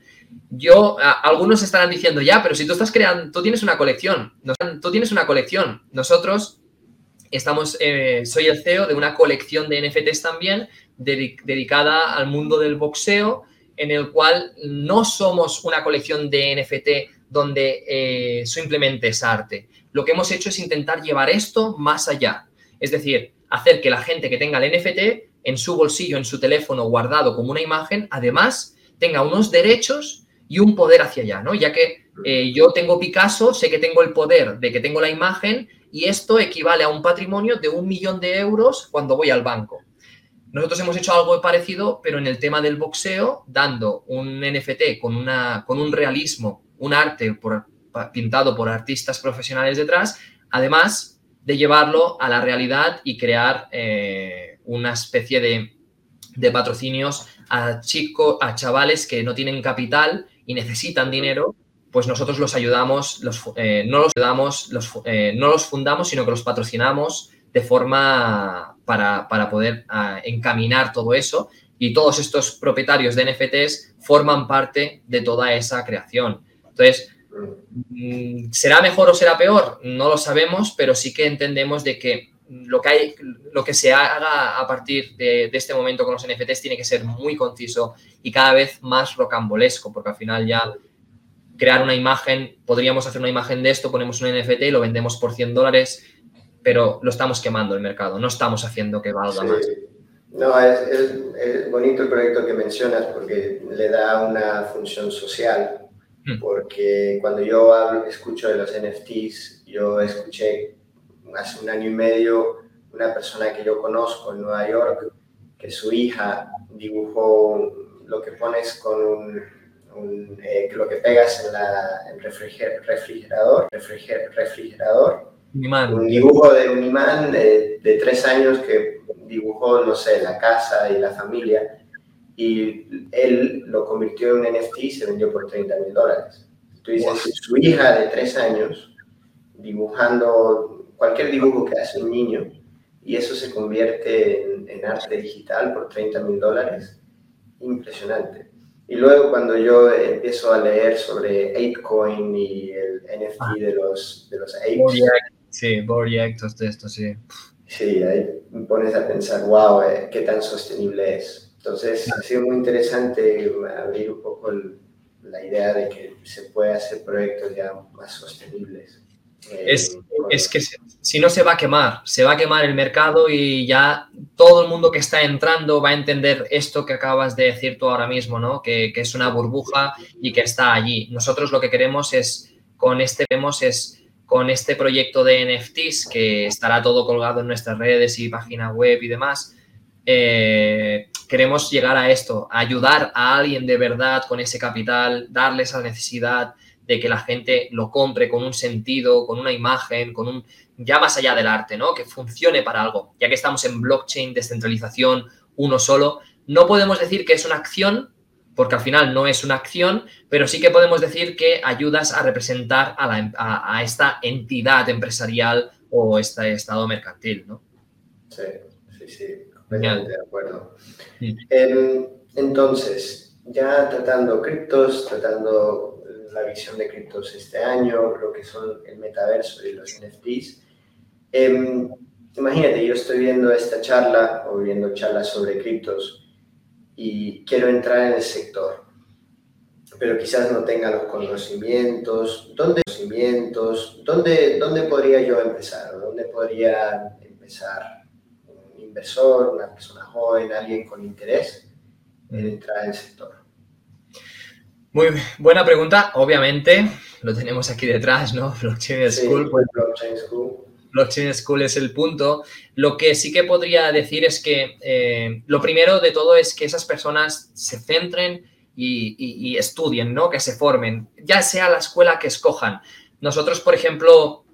Yo, algunos estarán diciendo, ya, pero si tú estás creando, tú tienes una colección, tú tienes una colección, nosotros estamos, eh, soy el CEO de una colección de NFTs también, dedicada al mundo del boxeo, en el cual no somos una colección de NFT donde eh, simplemente es arte. Lo que hemos hecho es intentar llevar esto más allá. Es decir, hacer que la gente que tenga el NFT en su bolsillo, en su teléfono guardado como una imagen, además tenga unos derechos y un poder hacia allá, ¿no? Ya que eh, yo tengo Picasso, sé que tengo el poder de que tengo la imagen y esto equivale a un patrimonio de un millón de euros cuando voy al banco. Nosotros hemos hecho algo parecido, pero en el tema del boxeo, dando un NFT con, una, con un realismo, un arte pintado por artistas profesionales detrás, además de llevarlo a la realidad y crear eh, una especie de, patrocinios a chicos, a chavales que no tienen capital y necesitan dinero, pues nosotros los ayudamos, los, eh, no los ayudamos, los, eh, no los fundamos, sino que los patrocinamos de forma para, poder ah, encaminar todo eso y todos estos propietarios de NFTs forman parte de toda esa creación. Entonces, mm, ¿será mejor o será peor? No lo sabemos, pero sí que entendemos de que lo que, hay, lo que se haga a partir de, de, este momento con los NFTs tiene que ser muy conciso y cada vez más rocambolesco, porque al final ya crear una imagen, podríamos hacer una imagen de esto, ponemos un NFT y lo vendemos por 100 dólares pero lo estamos quemando el mercado, no estamos haciendo que valga más. No, es, bonito el proyecto que mencionas porque le da una función social, hmm. porque cuando yo escucho de los NFTs, yo escuché hace un año y medio una persona que yo conozco en Nueva York, que su hija dibujó lo que pones con un, eh, lo que pegas en la el refrigerador, refrigerador, un dibujo de un imán de, de, tres años que dibujó, no sé, la casa y la familia, y él lo convirtió en un NFT y se vendió por 30 mil dólares. Entonces, su hija de tres años dibujando cualquier dibujo que hace un niño y eso se convierte en, arte digital por 30 mil dólares. Impresionante. Y luego cuando yo empiezo a leer sobre ApeCoin y el NFT de los, de los apes. Sí, Borjak, todo esto, sí. Sí, ahí me pones a pensar, wow, eh, qué tan sostenible es. Entonces, ha sido muy interesante abrir un poco la idea de que se puede hacer proyectos ya más sostenibles. Es, es, que si no se va a quemar, se va a quemar el mercado y ya todo el mundo que está entrando va a entender esto que acabas de decir tú ahora mismo, ¿no? Que, que es una burbuja y que está allí. Nosotros lo que queremos es, con este, vemos es con este proyecto de NFTs, que estará todo colgado en nuestras redes y página web y demás, eh, queremos llegar a esto, ayudar a alguien de verdad con ese capital, darle esa necesidad, de que la gente lo compre con un sentido, con una imagen, con un ya más allá del arte, ¿no? Que funcione para algo. Ya que estamos en blockchain, descentralización, uno solo, no podemos decir que es una acción, porque al final no es una acción, pero sí que podemos decir que ayudas a representar a, la, a, esta entidad empresarial o este estado mercantil, ¿no? Sí, sí, sí, completamente de acuerdo. Em, entonces, ya tratando criptos, tratando la visión de criptos este año, lo que son el metaverso y los NFTs. Em, imagínate, yo estoy viendo esta charla o viendo charlas sobre criptos y quiero entrar en el sector, pero quizás no tenga los conocimientos. ¿Dónde, conocimientos, ¿dónde, dónde podría yo empezar? ¿Dónde podría empezar un inversor, una persona joven, alguien con interés en entrar en el sector? Muy buena pregunta. Obviamente, lo tenemos aquí detrás, ¿no? Blockchain School. Pues, blockchain School. Blockchain School es el punto. Lo que sí que podría decir es que eh, lo primero de todo es que esas personas se centren y, estudien, ¿no? Que se formen, ya sea la escuela que escojan. Nosotros, por ejemplo,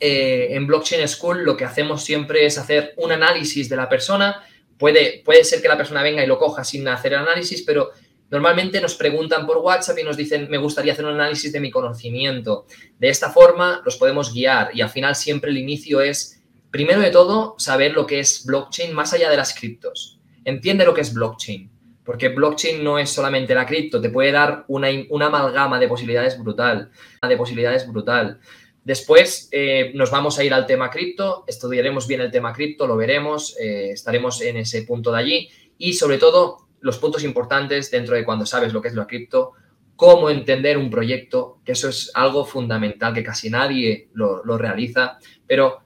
eh, en Blockchain School lo que hacemos siempre es hacer un análisis de la persona. Puede, puede ser que la persona venga y lo coja sin hacer el análisis, pero Normalmente nos preguntan por WhatsApp y nos dicen, me gustaría hacer un análisis de mi conocimiento. De esta forma los podemos guiar y al final siempre el inicio es, primero de todo, saber lo que es blockchain más allá de las criptos. Entiende lo que es blockchain, porque blockchain no es solamente la cripto, te puede dar una, amalgama de posibilidades brutal, de posibilidades brutal. Después eh, nos vamos a ir al tema cripto, estudiaremos bien el tema cripto, lo veremos, eh, estaremos en ese punto de allí y sobre todo los puntos importantes dentro de cuando sabes lo que es lo cripto, cómo entender un proyecto, que eso es algo fundamental que casi nadie lo, realiza, pero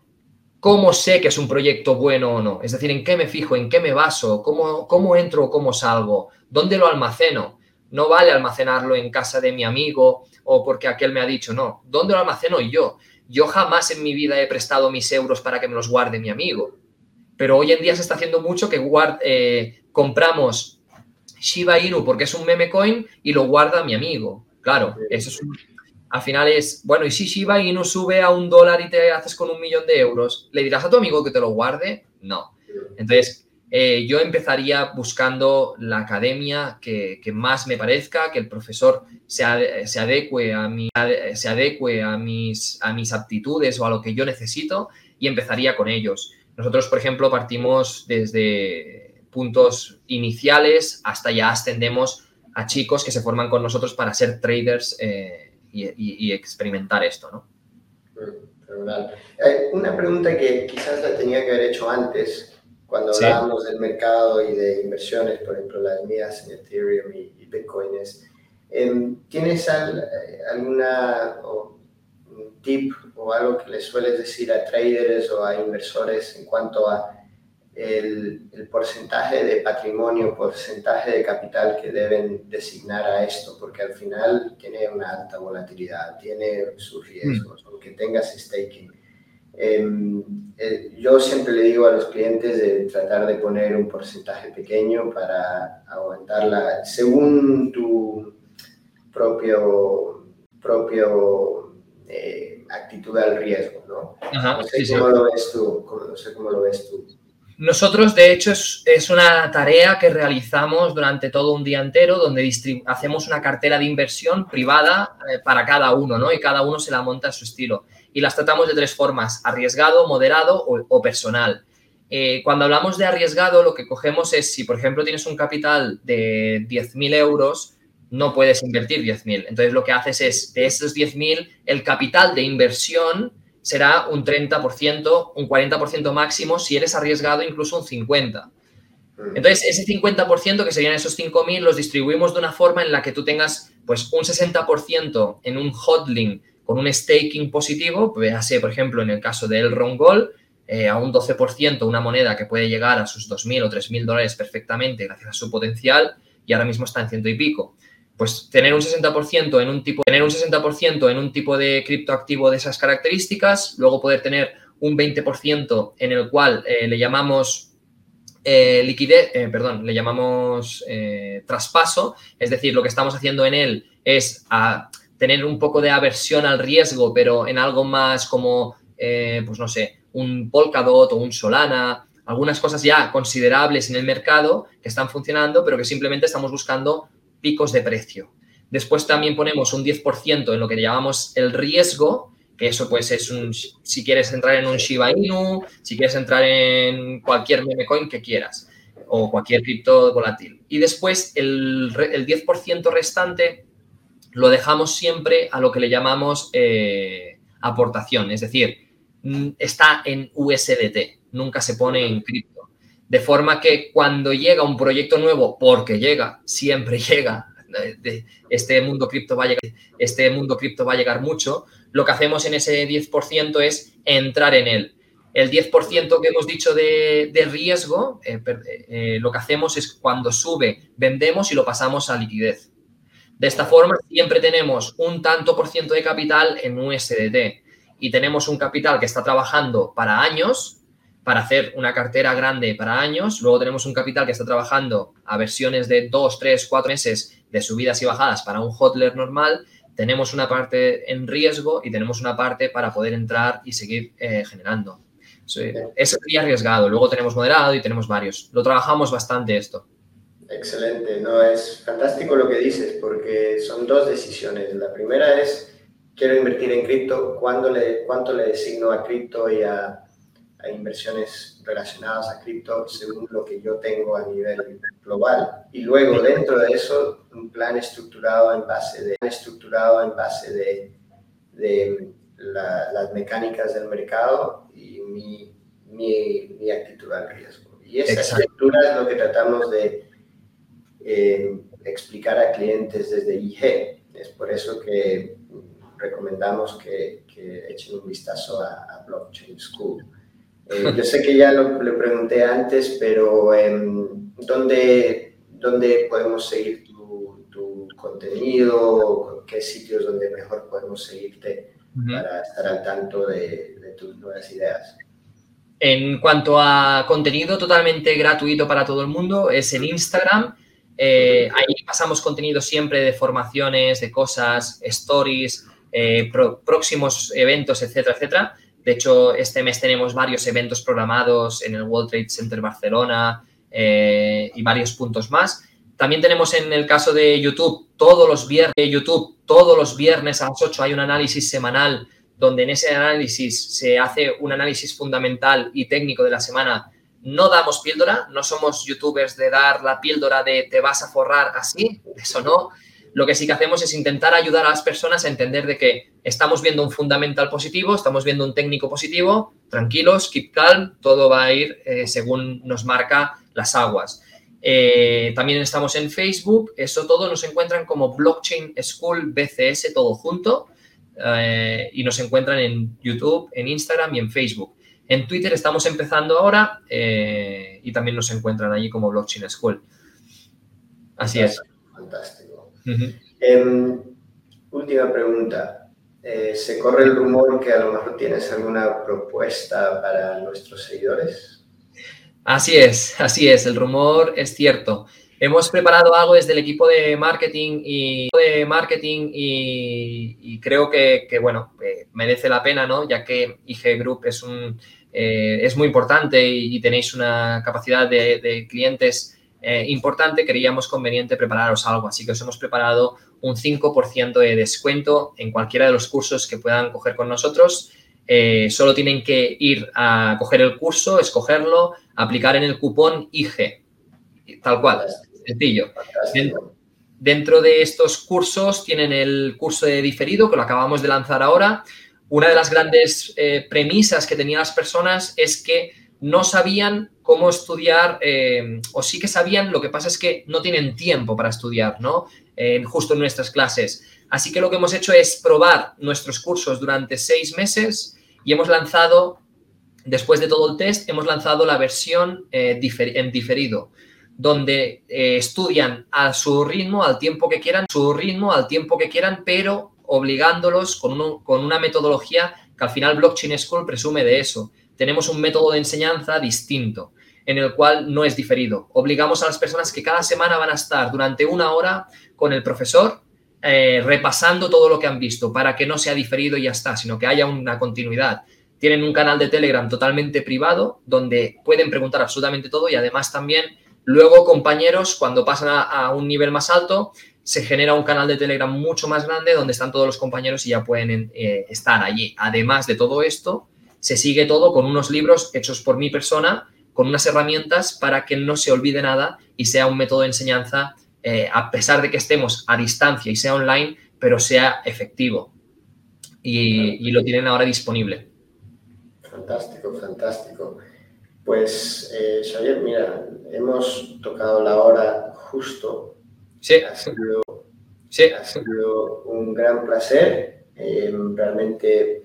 cómo sé que es un proyecto bueno o no, es decir, en qué me fijo, en qué me baso, cómo, cómo entro o cómo salgo, dónde lo almaceno. No vale almacenarlo en casa de mi amigo o porque aquel me ha dicho, no, ¿dónde lo almaceno yo? Yo jamás en mi vida he prestado mis euros para que me los guarde mi amigo. Pero hoy en día se está haciendo mucho que eh, compramos Shiba Inu porque es un meme coin y lo guarda mi amigo. Claro, eso es un, al final es, bueno, y si Shiba Inu sube a un dólar y te haces con un millón de euros, ¿le dirás a tu amigo que te lo guarde? No. Entonces, eh, yo empezaría buscando la academia que, más me parezca, que el profesor se, adecue, a, mi, se adecue a, mis, a mis aptitudes o a lo que yo necesito y empezaría con ellos. Nosotros, por ejemplo, partimos desde puntos iniciales hasta ya ascendemos a chicos que se forman con nosotros para ser traders eh, y, experimentar esto, ¿no? Eh, una pregunta que quizás la tenía que haber hecho antes, cuando hablábamos del mercado y de inversiones, por ejemplo, las mías en Ethereum y, Bitcoin, es, em, ¿tienes eh, alguna tip o algo que les sueles decir a traders o a inversores en cuanto a el, porcentaje de patrimonio, porcentaje de capital que deben designar a esto, porque al final tiene una alta volatilidad, tiene sus riesgos, mm. aunque tengas staking. Em, eh, yo siempre le digo a los clientes de tratar de poner un porcentaje pequeño para aguantarla según tu propio, propio eh, actitud al riesgo, ¿no? sé cómo lo ves tú, no sé cómo lo ves tú. Nosotros, de hecho, es, una tarea que realizamos durante todo un día entero, donde hacemos una cartera de inversión privada eh, para cada uno, ¿no? Y cada uno se la monta a su estilo. Y las tratamos de tres formas, arriesgado, moderado o, personal. Eh, cuando hablamos de arriesgado, lo que cogemos es, si por ejemplo tienes un capital de 10.000 euros, no puedes invertir 10.000. Entonces, lo que haces es, de esos 10.000, el capital de inversión será un 30%, un 40% máximo, si eres arriesgado incluso un 50%. Mm. Entonces, ese 50% que serían esos 5.000 los distribuimos de una forma en la que tú tengas pues un 60% en un hodling con un staking positivo, véase, por ejemplo, en el caso del Rongol, eh, a un 12%, una moneda que puede llegar a sus 2.000 o 3.000 dólares perfectamente gracias a su potencial y ahora mismo está en ciento y pico pues tener un 60% en un tipo, tener un 60% en un tipo de criptoactivo de esas características, luego poder tener un 20% en el cual eh, le llamamos eh, liquidez, eh, perdón, le llamamos traspaso, es decir, lo que estamos haciendo en él es a tener un poco de aversión al riesgo, pero en algo más como, pues no sé, un Polkadot o un Solana, algunas cosas ya considerables en el mercado que están funcionando, pero que simplemente estamos buscando picos de precio. Después también ponemos un 10% en lo que llamamos el riesgo, que eso pues es un, si quieres entrar en un Shiba Inu, si quieres entrar en cualquier meme coin que quieras o cualquier cripto volátil. Y después el, el 10% restante lo dejamos siempre a lo que le llamamos eh, aportación, es decir, mm, está en USDT, nunca se pone en cripto. De forma que cuando llega un proyecto nuevo, porque llega, siempre llega, este mundo cripto va a llegar, este mundo cripto va a llegar mucho, lo que hacemos en ese 10% es entrar en él. El 10% que hemos dicho de, riesgo, eh, eh, lo que hacemos es cuando sube, vendemos y lo pasamos a liquidez. De esta forma, siempre tenemos un tanto por ciento de capital en USDT y tenemos un capital que está trabajando para años para hacer una cartera grande para años. Luego tenemos un capital que está trabajando a versiones de dos, tres, cuatro meses de subidas y bajadas para un hotler normal. Tenemos una parte en riesgo y tenemos una parte para poder entrar y seguir eh, generando. es sería arriesgado. Luego tenemos moderado y tenemos varios. Lo trabajamos bastante esto. Excelente, no es fantástico lo que dices porque son dos decisiones. La primera es quiero invertir en cripto, le, cuánto le designo a cripto y a, a inversiones relacionadas a cripto según lo que yo tengo a nivel global. Y luego dentro de eso, un plan estructurado en base de, estructurado en base de, de las mecánicas del mercado y mi, mi, mi, actitud al riesgo. Y esa estructura es lo que tratamos de eh, explicar a clientes desde IG. Es por eso que recomendamos que, que echen un vistazo a, a Blockchain School. Eh, yo sé que ya lo, le pregunté antes, pero em, ¿dónde, ¿dónde, podemos seguir tu, tu, contenido? ¿Qué sitios donde mejor podemos seguirte para estar al tanto de, de, tus nuevas ideas? En cuanto a contenido totalmente gratuito para todo el mundo, es en Instagram. Eh, ahí pasamos contenido siempre de formaciones, de cosas, stories, eh, próximos eventos, etcétera, etcétera. De hecho, este mes tenemos varios eventos programados en el World Trade Center Barcelona eh, y varios puntos más. También tenemos en el caso de YouTube, todos los viernes, YouTube, todos los viernes a las 8 hay un análisis semanal donde en ese análisis se hace un análisis fundamental y técnico de la semana. No damos píldora, no somos youtubers de dar la píldora de te vas a forrar así, eso no. Lo que sí que hacemos es intentar ayudar a las personas a entender de que estamos viendo un fundamental positivo, estamos viendo un técnico positivo, tranquilos, keep calm, todo va a ir eh, según nos marca las aguas. Eh, también estamos en Facebook, eso todo nos encuentran como Blockchain School BCS, todo junto, eh, y nos encuentran en YouTube, en Instagram y en Facebook. En Twitter estamos empezando ahora y también nos encuentran allí como Blockchain School. Así es. Fantástico. Em, última pregunta. eh, se corre el rumor que a lo mejor tienes alguna propuesta para nuestros seguidores. Así es, así es, el rumor es cierto. Hemos preparado algo desde el equipo de marketing y, de marketing y, creo que, bueno, eh, merece la pena, ¿no? Ya que IG Group es, un, eh, es muy importante y, tenéis una capacidad de, clientes eh, importante, creíamos conveniente prepararos algo. Así que os hemos preparado un 5% de descuento en cualquiera de los cursos que puedan coger con nosotros. solo tienen que ir a coger el curso, escogerlo, aplicar en el cupón IG, tal cual sencillo. Dentro de estos cursos tienen el curso de diferido, que lo acabamos de lanzar ahora. Una de las grandes eh, premisas que tenían las personas es que no sabían cómo estudiar, eh, o sí que sabían, lo que pasa es que no tienen tiempo para estudiar, ¿no? justo en nuestras clases. Así que lo que hemos hecho es probar nuestros cursos durante seis meses y hemos lanzado, después de todo el test, hemos lanzado la versión eh, en diferido donde eh, estudian a su ritmo, al tiempo que quieran, su ritmo, al tiempo que quieran, pero obligándolos con, con una metodología que al final Blockchain School presume de eso. Tenemos un método de enseñanza distinto, en el cual no es diferido. Obligamos a las personas que cada semana van a estar durante una hora con el profesor eh, repasando todo lo que han visto para que no sea diferido y ya está, sino que haya una continuidad. Tienen un canal de Telegram totalmente privado donde pueden preguntar absolutamente todo y además también Luego, compañeros, cuando pasan a, un nivel más alto, se genera un canal de Telegram mucho más grande donde están todos los compañeros y ya pueden eh, estar allí. Además de todo esto, se sigue todo con unos libros hechos por mi persona, con unas herramientas para que no se olvide nada y sea un método de enseñanza, eh, a pesar de que estemos a distancia y sea online, pero sea efectivo. y lo tienen ahora disponible. Fantástico, fantástico. Pues, eh, Xavier, mira, hemos tocado la hora justo. Sí. Ha sido, sí. Ha sido un gran placer. Eh, realmente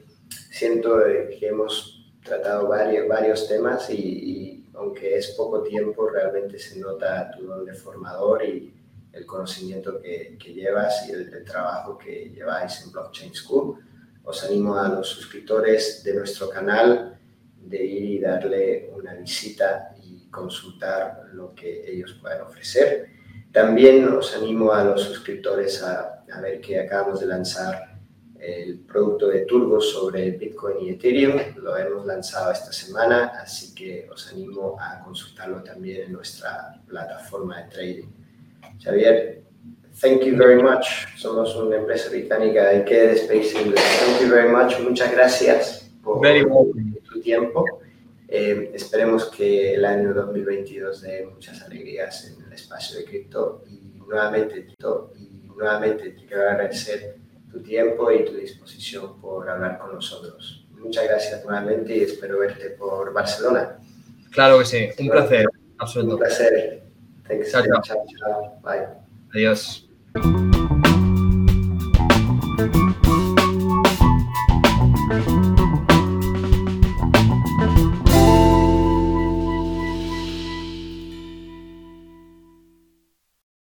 siento que hemos tratado varios, varios temas y, aunque es poco tiempo, realmente se nota tu don de formador y el conocimiento que, llevas y el, el, trabajo que lleváis en Blockchain School. Os animo a los suscriptores de nuestro canal de ir y darle una visita y consultar lo que ellos puedan ofrecer. También os animo a los suscriptores a, a ver que acabamos de lanzar el producto de Turbo sobre Bitcoin y Ethereum. Lo hemos lanzado esta semana, así que os animo a consultarlo también en nuestra plataforma de trading. Xavier, thank you very much. Somos una empresa británica de de Space English. Thank you very much. Muchas gracias por, very tiempo. Eh, esperemos que el año 2022 dé muchas alegrías en el espacio de cripto y nuevamente, y nuevamente te quiero agradecer tu tiempo y tu disposición por hablar con nosotros. Muchas gracias nuevamente y espero verte por Barcelona. Claro que sí, un placer, absoluto. Un placer. Chao, chao. Bye. Adiós.